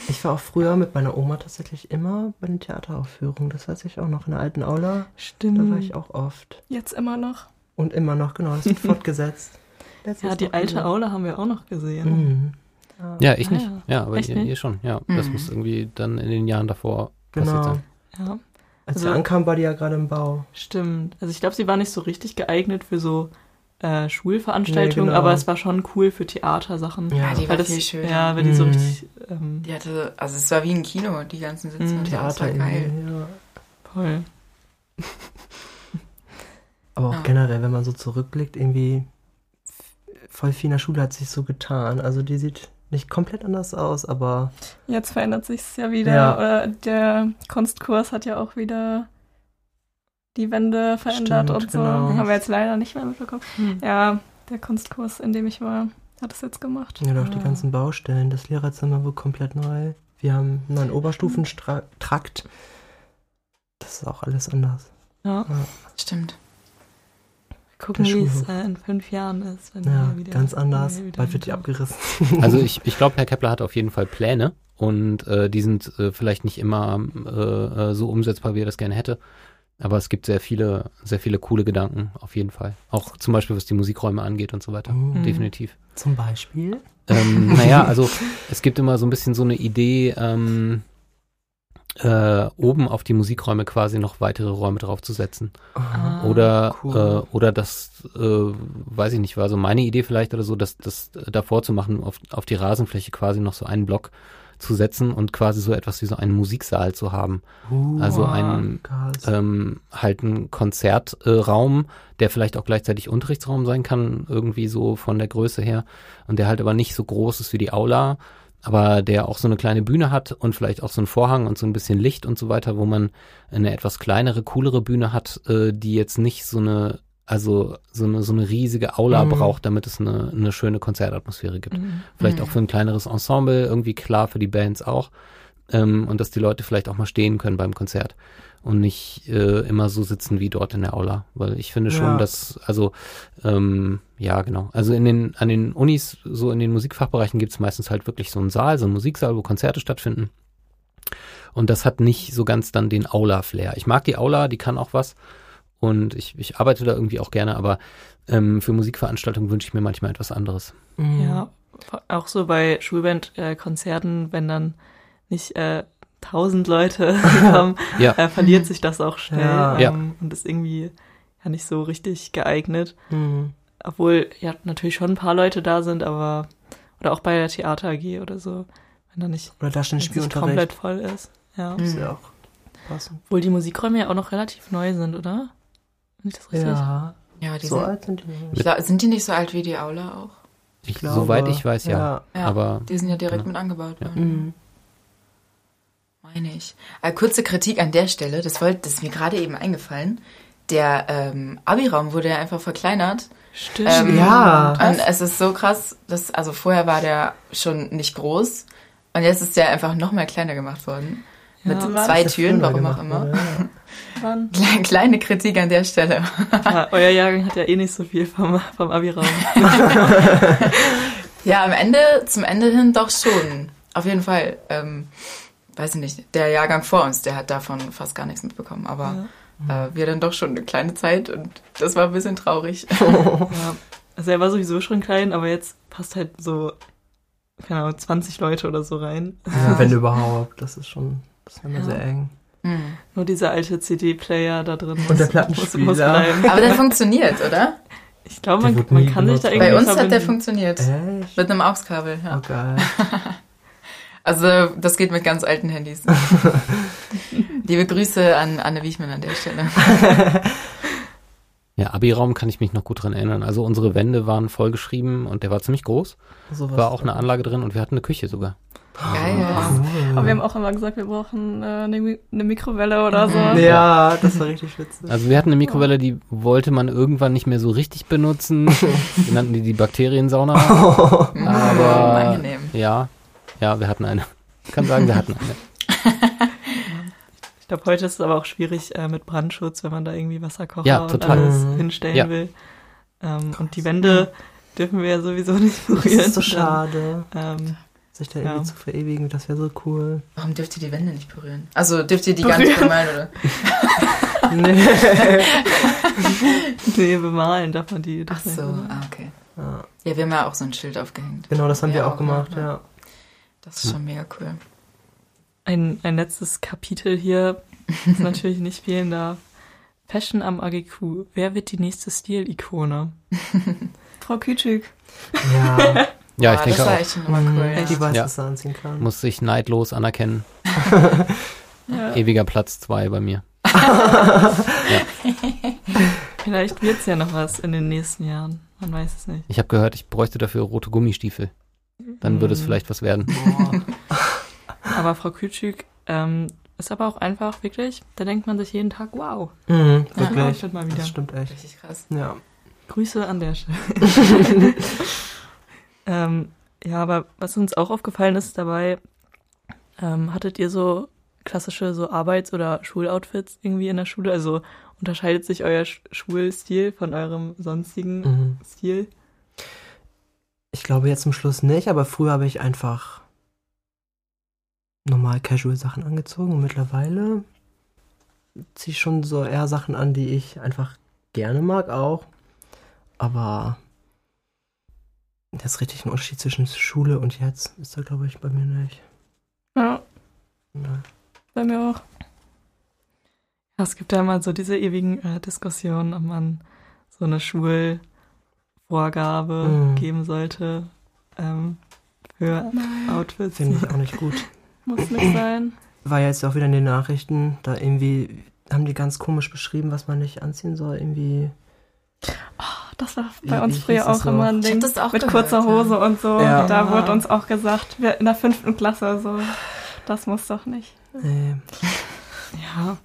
Ich war auch früher mit meiner Oma tatsächlich immer bei den Theateraufführungen. Das weiß ich auch noch in der alten Aula. Stimmt. Da war ich auch oft. Jetzt immer noch. Und immer noch, genau. Das wird fortgesetzt. ja, die alte gesehen. Aula haben wir auch noch gesehen. Mhm. Ja, ich ah, nicht. Ja, ja aber ihr, ihr, schon. Ja, mhm. das muss irgendwie dann in den Jahren davor genau. passiert sein. Ja. Als also, wir ankamen, war die ja gerade im Bau. Stimmt. Also ich glaube, sie war nicht so richtig geeignet für so äh, Schulveranstaltungen, nee, genau. aber es war schon cool für Theatersachen. Ja, die war das, viel schöner. Ja, weil die mhm. so richtig. Ähm, die hatte, also es war wie ein Kino, die ganzen Sitze. Mhm. Theater geil. Ja. Voll. aber auch ja. generell, wenn man so zurückblickt, irgendwie voll viel in der Schule hat sich so getan. Also die sieht nicht komplett anders aus, aber. Jetzt verändert sich es ja wieder. Ja. Oder der Kunstkurs hat ja auch wieder die Wände verändert Stimmt, und so. Genau. Haben wir jetzt leider nicht mehr mitbekommen. Hm. Ja, der Kunstkurs, in dem ich war, hat es jetzt gemacht. Ja, doch die ganzen Baustellen. Das Lehrerzimmer wird komplett neu. Wir haben einen neuen Oberstufentrakt. Das ist auch alles anders. Ja, ja. stimmt. Gucken, wie es äh, in fünf Jahren ist. ja, wieder, ganz anders. Bald wird die abgerissen. Also ich, ich glaube, Herr Kepler hat auf jeden Fall Pläne und äh, die sind äh, vielleicht nicht immer äh, äh, so umsetzbar, wie er das gerne hätte. Aber es gibt sehr viele, sehr viele coole Gedanken, auf jeden Fall. Auch zum Beispiel, was die Musikräume angeht und so weiter. Mhm. Definitiv. Zum Beispiel? Ähm, naja, also es gibt immer so ein bisschen so eine Idee, ähm, äh, oben auf die Musikräume quasi noch weitere Räume draufzusetzen. Ah, oder cool. äh, oder das, äh, weiß ich nicht, war so meine Idee vielleicht oder so, das, das davor zu machen, auf, auf die Rasenfläche quasi noch so einen Block zu setzen und quasi so etwas wie so einen Musiksaal zu haben. Uh, also einen ähm, halt ein Konzertraum, äh, der vielleicht auch gleichzeitig Unterrichtsraum sein kann, irgendwie so von der Größe her. Und der halt aber nicht so groß ist wie die Aula, aber der auch so eine kleine Bühne hat und vielleicht auch so einen Vorhang und so ein bisschen Licht und so weiter, wo man eine etwas kleinere, coolere Bühne hat, äh, die jetzt nicht so eine also so eine, so eine riesige Aula mhm. braucht, damit es eine, eine schöne Konzertatmosphäre gibt. Mhm. Vielleicht auch mhm. für ein kleineres Ensemble, irgendwie klar für die Bands auch. Ähm, und dass die Leute vielleicht auch mal stehen können beim Konzert und nicht äh, immer so sitzen wie dort in der Aula. Weil ich finde schon, ja. dass, also ähm, ja, genau. Also in den, an den Unis, so in den Musikfachbereichen gibt es meistens halt wirklich so einen Saal, so einen Musiksaal, wo Konzerte stattfinden. Und das hat nicht so ganz dann den Aula-Flair. Ich mag die Aula, die kann auch was. Und ich, ich arbeite da irgendwie auch gerne, aber ähm, für Musikveranstaltungen wünsche ich mir manchmal etwas anderes. Mhm. Ja, auch so bei Schulbandkonzerten, wenn dann nicht äh, tausend Leute kommen, ja. äh, verliert sich das auch schnell ja. Ähm, und ist irgendwie ja nicht so richtig geeignet. Mhm. Obwohl ja natürlich schon ein paar Leute da sind, aber oder auch bei der Theater AG oder so, wenn da nicht oder da nicht komplett voll ist. Ja. Mhm. Ist ja auch passend. Obwohl die Musikräume ja auch noch relativ neu sind, oder? Nicht das richtig? Ja. Ja, die so sind, alt sind die. Nicht. Sind die nicht so alt wie die Aula auch? Ich glaube, Soweit ich weiß, ja. ja. Aber, die sind ja direkt ja. mit angebaut worden. Mhm. Meine ich. Äh, kurze Kritik an der Stelle, das, wollt, das ist mir gerade eben eingefallen. Der ähm, Abi-Raum wurde ja einfach verkleinert. Stimmt. Ähm, ja. Und es ist so krass, dass, also vorher war der schon nicht groß und jetzt ist der einfach noch mal kleiner gemacht worden. Ja, mit zwei Türen, warum auch immer. Wann? Kleine Kritik an der Stelle. Ja, euer Jahrgang hat ja eh nicht so viel vom, vom Abi-Raum. ja, am Ende, zum Ende hin doch schon. Auf jeden Fall. Ähm, weiß ich nicht, der Jahrgang vor uns, der hat davon fast gar nichts mitbekommen. Aber ja. äh, wir dann doch schon eine kleine Zeit und das war ein bisschen traurig. ja. Also er war sowieso schon klein, aber jetzt passt halt so, keine Ahnung, 20 Leute oder so rein. Ja, wenn überhaupt. Das ist schon, das ist immer ja. sehr eng. Mhm. Nur dieser alte CD-Player da drin. Und der Plattenspieler. Muss, muss Aber der funktioniert, oder? Ich glaube, man, man kann sich da irgendwie Bei uns verbinden. hat der funktioniert. Echt? Mit einem AUX-Kabel, ja. Oh, geil. Also das geht mit ganz alten Handys. Liebe Grüße an Anne Wiechmann an der Stelle. Ja, Abi-Raum kann ich mich noch gut dran erinnern. Also unsere Wände waren vollgeschrieben und der war ziemlich groß. So war auch eine Anlage drin und wir hatten eine Küche sogar. Geil. Cool. Aber wir haben auch immer gesagt, wir brauchen äh, eine, eine, Mikrowelle oder so. Ja, das war richtig witzig. Also wir hatten eine Mikrowelle, die wollte man irgendwann nicht mehr so richtig benutzen. wir nannten die die Bakteriensauna. Aber angenehm. Ja, ja, wir hatten eine. Ich kann sagen, wir hatten eine. Ich glaube, heute ist es aber auch schwierig äh, mit Brandschutz, wenn man da irgendwie Wasserkocher ja, und alles mhm. hinstellen ja. will. Ähm, und die Wände dürfen wir ja sowieso nicht berühren. Das ist so schade. Ähm, sich da irgendwie ja. zu verewigen, das wäre so cool. Warum dürft ihr die Wände nicht berühren? Also dürft ihr die berühren? gar nicht bemalen, oder? nee. nee, bemalen darf man die. Ach so, ah, okay. Ja. ja. wir haben ja auch so ein Schild aufgehängt. Genau, das haben wir auch gemacht, ja. Das ist schon mega cool. Ein, ein letztes Kapitel hier. was natürlich nicht fehlen darf. Fashion am AGQ. Wer wird die nächste Stilikone? Frau Küçük. Ja. Ja, ich Ah, denke das war auch. echt schon immer cool. Die Ja. weiß, Ja. was sie anziehen kann. Muss sich neidlos anerkennen. Ja. Ewiger Platz zwei bei mir. Vielleicht wird's ja noch was in den nächsten Jahren. Man weiß es nicht. Ich habe gehört, ich bräuchte dafür rote Gummistiefel. Dann würde es Mhm. vielleicht was werden. Boah. Aber Frau Kütschük ähm, ist aber auch einfach, wirklich, da denkt man sich jeden Tag, wow, Mhm, Ja, wirklich. Outfit mal wieder. Das stimmt echt. Richtig krass. Ja. Grüße an der Stelle. ähm, ja, aber was uns auch aufgefallen ist dabei, ähm, hattet ihr so klassische so Arbeits- oder Schuloutfits irgendwie in der Schule? Also unterscheidet sich euer Sch Schulstil von eurem sonstigen Mhm. Stil? Ich glaube jetzt zum Schluss nicht, aber früher habe ich einfach normal Casual Sachen angezogen und mittlerweile ziehe ich schon so eher Sachen an, die ich einfach gerne mag auch. Aber das richtig ein Unterschied zwischen Schule und jetzt ist da glaube ich bei mir nicht. ja, Ja. bei mir auch. Es gibt ja immer so diese ewigen äh, Diskussionen, ob man so eine Schulvorgabe Mhm. geben sollte ähm, für Nein, Outfits. Finde ich auch nicht gut. muss nicht sein. War ja jetzt auch wieder in den Nachrichten, da irgendwie haben die ganz komisch beschrieben, was man nicht anziehen soll. Irgendwie. Das war bei uns wie früher auch immer ein Ding. das auch mit gehört, kurzer ja. Hose und so. Ja. Da Ja. wurde uns auch gesagt, wir in der fünften Klasse so, das muss doch nicht. Äh, Ja,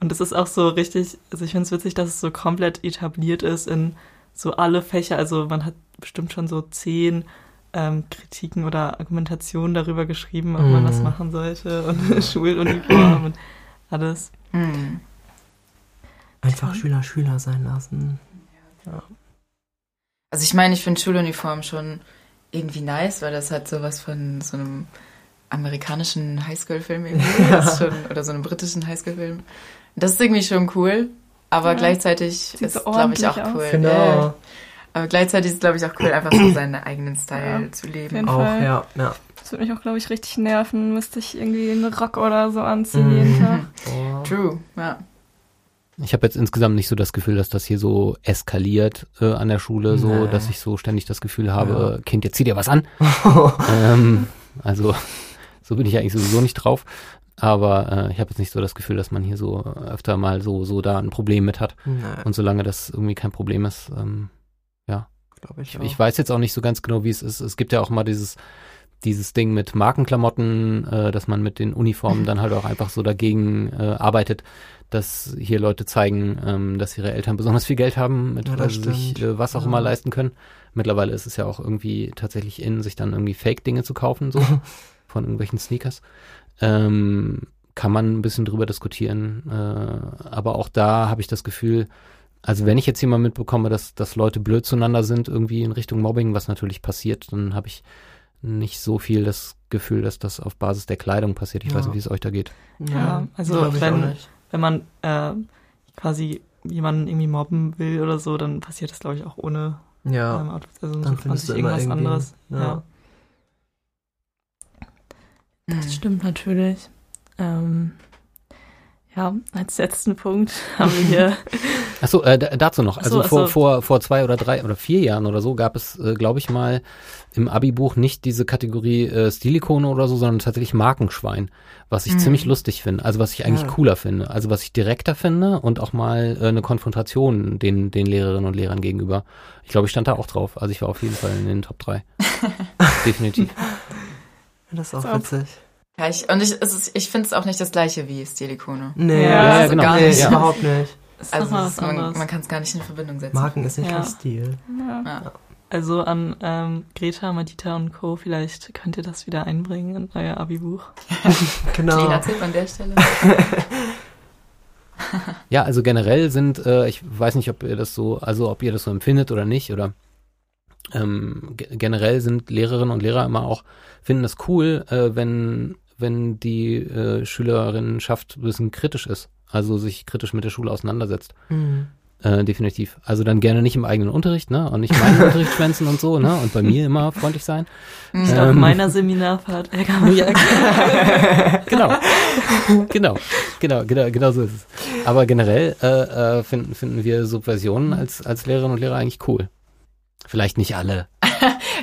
und es ist auch so richtig, also ich finde es witzig, dass es so komplett etabliert ist in so alle Fächer. Also man hat bestimmt schon so zehn ähm, Kritiken oder Argumentationen darüber geschrieben, ob man Mhm. das machen sollte und Schuluniform und alles. Hm. einfach Schüler Schüler sein lassen. Also ich meine, ich finde Schuluniform schon irgendwie nice, weil das hat sowas von so einem amerikanischen Highschool-Film irgendwie. Ja. Schon, oder so einem britischen Highschool-Film. Das ist irgendwie schon cool, aber Ja. gleichzeitig Sieht ist, so glaube ich, auch cool. Genau. Ja. Aber gleichzeitig ist, glaube ich, auch cool, einfach so seinen eigenen Style Ja, zu auf leben. jeden Auch, Fall. ja, ja. Das würde mich auch, glaube ich, richtig nerven. Müsste ich irgendwie einen Rock oder so anziehen Mhm. jeden Tag. True, ja. Ich habe jetzt insgesamt nicht so das Gefühl, dass das hier so eskaliert äh, an der Schule, so Nee. dass ich so ständig das Gefühl habe, Ja. Kind, jetzt zieh dir was an. ähm, also so bin ich eigentlich sowieso nicht drauf. Aber äh, ich habe jetzt nicht so das Gefühl, dass man hier so öfter mal so so da ein Problem mit hat. Nee, Und solange das irgendwie kein Problem ist, ähm, glaube ich, ich, auch. ich weiß jetzt auch nicht so ganz genau, wie es ist. Es gibt ja auch mal dieses dieses Ding mit Markenklamotten, äh, dass man mit den Uniformen dann halt auch einfach so dagegen äh, arbeitet, dass hier Leute zeigen, ähm, dass ihre Eltern besonders viel Geld haben, mit Ja, sie sich stimmt. äh, was auch Ja. immer leisten können. Mittlerweile ist es ja auch irgendwie tatsächlich in, sich dann irgendwie Fake-Dinge zu kaufen, so von irgendwelchen Sneakers. Ähm, kann man ein bisschen drüber diskutieren, äh, aber auch da habe ich das Gefühl, also wenn ich jetzt hier mal mitbekomme, dass, dass Leute blöd zueinander sind, irgendwie in Richtung Mobbing, was natürlich passiert, dann habe ich nicht so viel das Gefühl, dass das auf Basis der Kleidung passiert. Ich Ja. weiß nicht, wie es euch da geht. Ja, also glaub ich wenn-. Wenn man äh, quasi jemanden irgendwie mobben will oder so, dann passiert das, glaube ich, auch ohne Ja, ähm. Also dann man findest sich du irgendwas anderes. ja. Ja. Das stimmt natürlich. Ähm, ja, als letzten Punkt haben wir hier Achso, äh, da- dazu noch. Also so, vor, so. vor, vor zwei oder drei oder vier Jahren oder so gab es, äh, glaube ich mal, im Abi-Buch nicht diese Kategorie äh, Stilikone oder so, sondern tatsächlich Markenschwein, was ich Mhm. ziemlich lustig finde. Also was ich eigentlich Ja. cooler finde. Also was ich direkter finde und auch mal äh, eine Konfrontation den, den Lehrerinnen und Lehrern gegenüber. Ich glaube, ich stand da auch drauf. Also ich war auf jeden Fall in den Top 3. Definitiv. Das ist auch witzig. Ja, ich, und ich, ist, ich finde es auch nicht das gleiche wie Stilikone. Nee, Ja, ja, das- genau. gar nee, nicht. Ja. überhaupt nicht. ist Also ist, man, man kann es gar nicht in Verbindung setzen. Marken ist nicht Ja. Stil. Ja. Ja. Also an ähm, Greta, Madita und Co. Vielleicht könnt ihr das wieder einbringen in euer Abi-Buch. Genau. Kleiner Tipp an der Stelle. Ja, also generell sind, äh, ich weiß nicht, ob ihr das so, also ob ihr das so empfindet oder nicht, oder ähm, ge- generell sind Lehrerinnen und Lehrer immer auch, finden das cool, äh, wenn, wenn die äh, Schülerinnenschaft ein bisschen kritisch ist, also sich kritisch mit der Schule auseinandersetzt. Mhm. Äh, definitiv. Also dann gerne nicht im eigenen Unterricht, ne? Und nicht meinen Unterricht schwänzen und so, ne? Und bei mir immer freundlich sein. Ich ähm, auf meiner Seminarfahrt. Ja, genau. genau. Genau, genau, genau so ist es. Aber generell äh, äh, finden, finden wir Subversionen als, als Lehrerinnen und Lehrer eigentlich cool. Vielleicht nicht alle.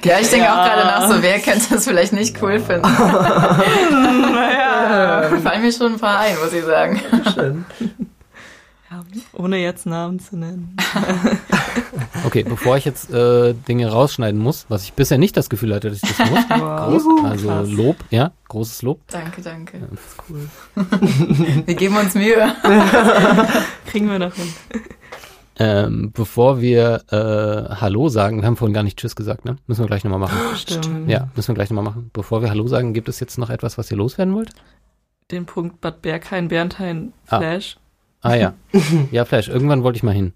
ja, ich denke ja. auch gerade nach so, wer könnte das vielleicht nicht cool finden? naja. Fallen mir schon ein paar ein, muss ich sagen. Schön. Ohne jetzt Namen zu nennen. okay, bevor ich jetzt äh, Dinge rausschneiden muss, was ich bisher nicht das Gefühl hatte, dass ich das muss. Wow. Groß, also Krass. Lob, ja, großes Lob. Danke, danke. Ja, cool. wir geben uns Mühe. Kriegen wir noch hin. Ähm, bevor wir äh, Hallo sagen, wir haben vorhin gar nicht Tschüss gesagt, ne? Müssen wir gleich nochmal machen. Stimmt. Ja, müssen wir gleich nochmal machen. Bevor wir Hallo sagen, gibt es jetzt noch etwas, was ihr loswerden wollt? Den Punkt Bad Berghain, Bernthein, Flash. Ah. Ah ja. Ja, Flash, irgendwann wollte ich mal hin.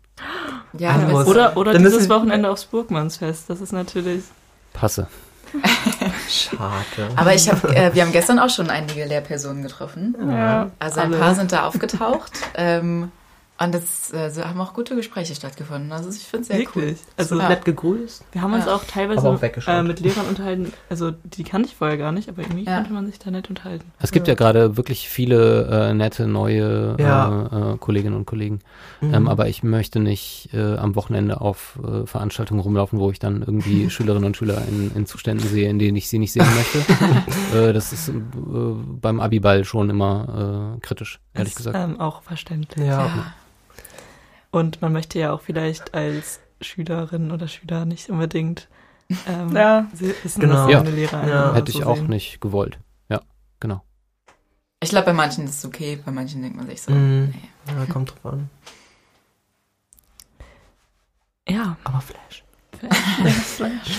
Ja, muss, oder oder dieses Wochenende aufs Burgmannsfest. Das ist natürlich. Passe. Schade. Aber ich hab, äh, wir haben gestern auch schon einige Lehrpersonen getroffen. Ja, also ein alle. paar sind da aufgetaucht. Ähm, und es äh, haben auch gute Gespräche stattgefunden. Also ich finde es sehr Wirklich? cool. Also ja. nett gegrüßt. Wir haben uns ja. auch teilweise auch äh, mit Lehrern unterhalten. Also die kannte ich vorher gar nicht, aber irgendwie ja. konnte man sich da nett unterhalten. Es gibt ja, gerade wirklich viele äh, nette neue äh, äh, Kolleginnen und Kollegen. Mhm. Ähm, aber ich möchte nicht äh, am Wochenende auf Veranstaltungen rumlaufen, wo ich dann irgendwie Schülerinnen und Schüler in, in, Zuständen sehe, in denen ich sie nicht sehen möchte. das ist beim Abiball schon immer kritisch, ehrlich ist, gesagt. Ähm, auch verständlich. ja. Und man möchte ja auch vielleicht als Schülerin oder Schüler nicht unbedingt ähm, ja. wissen, genau. was ja. eine Lehrer ja. Hätte ich so auch sehen. nicht gewollt. Ja, genau. Ich glaube, bei manchen ist es okay, bei manchen denkt man sich so, mm. nee. Ja, kommt drauf an. Ja. Aber Flash. Flash. Flash.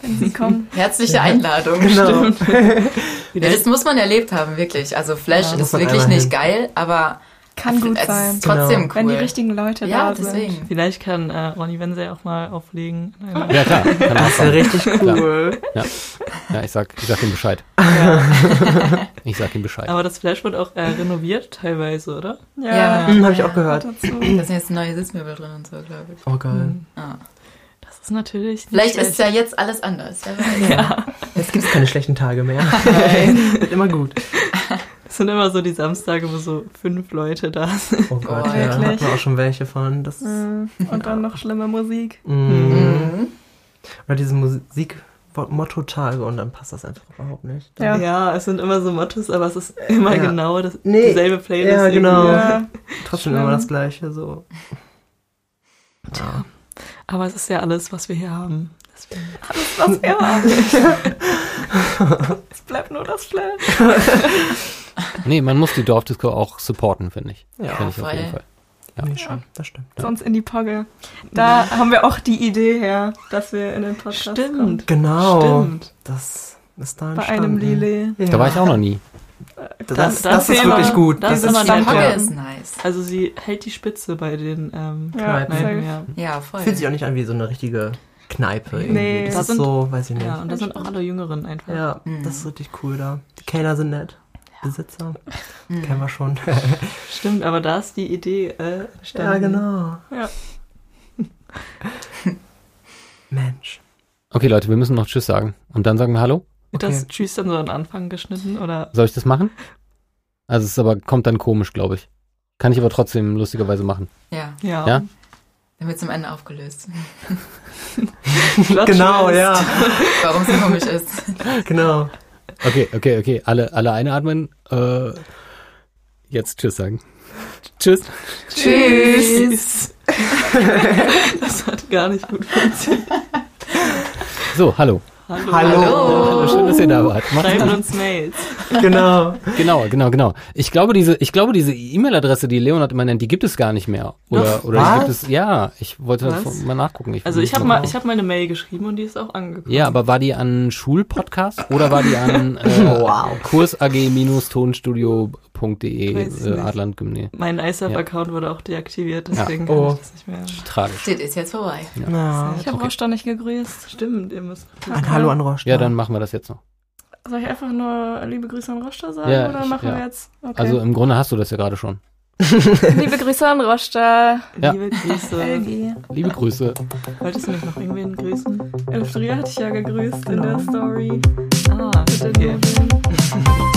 Wenn sie kommen. Herzliche ja. Einladung. Genau. ja, das muss man erlebt haben, wirklich. Also Flash ist wirklich nicht geil, aber kann gut sein. Trotzdem genau. cool. Wenn die richtigen Leute ja, da deswegen. sind. Vielleicht kann äh, Ronny Wenzel auch mal auflegen. Ja, klar. Kann das wäre richtig cool. Ja. ja, ich sag, ich sag ihm Bescheid. Ja. ich sag ihm Bescheid. Aber das Flash wird auch äh, renoviert teilweise, oder? Ja, ja. Mhm, habe ich auch gehört. Da sind jetzt neue Sitzmöbel drin und so, glaube ich. Oh, geil. Mhm. Ah. Das ist natürlich Vielleicht schlecht. ist ja jetzt alles anders. Ja. Jetzt gibt es keine schlechten Tage mehr. Nein. Wird immer gut. Es sind immer so die Samstage, wo so fünf Leute da sind. Oh Gott, oh, ja, wirklich? hatten wir auch schon welche von. Das mm. Und dann noch schlimme Musik. Mm. Mhm. Oder diese Musik Motto-Tage und dann passt das einfach überhaupt nicht. Ja. ja, es sind immer so Mottos, aber es ist immer ja. genau das, nee. dieselbe Playlist. Ja, genau. Ja. Trotzdem Schlimm. immer das Gleiche, so. Tja. Aber es ist ja alles, was wir hier haben. Deswegen. Alles, was wir haben. es bleibt nur das Flash. nee, man muss die Dorfdisco auch supporten, finde ich. Ja, find ich auf jeden Fall. Ja. Nee, schon, das stimmt. Sonst in die Pogge. Da haben wir auch die Idee her, dass wir in den Podcast Stimmt. Kommen. Genau. Stimmt. Das ist da Bei einem Lillet. Ja. Da war ich auch noch nie. Das, das, das ist wirklich gut. Das ist Pogge ist nice. Also sie hält die Spitze bei den ähm, ja, Kneipen. Ja. ja, voll. Fühlt sich auch nicht an wie so eine richtige Kneipe irgendwie. Nee. Das, das ist sind, so, weiß ich nicht. Ja, und da sind auch alle Jüngeren einfach. Ja, mhm. das ist richtig cool da. Die Kellner sind nett. Besitzer. Mhm. Kennen wir schon. Stimmt, aber da ist die Idee äh, Ja, genau. Ja. Mensch. Okay, Leute, wir müssen noch Tschüss sagen. Und dann sagen wir Hallo. Wird okay. das Tschüss dann so an Anfang geschnitten? oder? Soll ich das machen? Also es ist aber, kommt dann komisch, glaube ich. Kann ich aber trotzdem lustigerweise machen. Ja. Ja. ja? Dann wird zum Ende aufgelöst. genau, ja. Warum es so komisch ist. Genau. Okay, okay, okay. Alle, alle einatmen. Äh, jetzt Tschüss sagen. Tschüss. Tschüss. das hat gar nicht gut funktioniert. So, hallo. Hallo. Hallo. Hallo. Schön, dass ihr da wart. Schreiben uns Mails. Genau. Genau, genau, genau. Ich glaube, diese, ich glaube, diese E-Mail-Adresse, die Leonard immer nennt, die gibt es gar nicht mehr. Oder, oder Was? gibt es, ja, ich wollte Was? mal nachgucken. Ich also ich habe mal, ich habe mal eine Mail geschrieben und die ist auch angekommen. Ja, aber war die an Schulpodcast oder war die an äh, wow. kursag-tonstudio www.de äh, Adland Gymnasium. Mein ISAF-Account ja. wurde auch deaktiviert, deswegen ja. oh. kann ich das nicht mehr. Tragisch. Das ist jetzt vorbei. Ja. Ja. Ich habe okay. Rostock nicht gegrüßt. Stimmt, ihr müsst. Ein Hallo an Rostock. Ja, dann machen wir das jetzt noch. Soll ich einfach nur liebe Grüße an Rostock sagen oder machen wir jetzt? Okay. Also im Grunde hast du das ja gerade schon. Liebe Grüße an Rosta. Ja. Liebe Grüße. Elgi. Liebe Grüße. Wolltest du nicht noch irgendwen grüßen? Elfriede hatte ich ja gegrüßt in Genau. der Story. Ah, Mit den okay.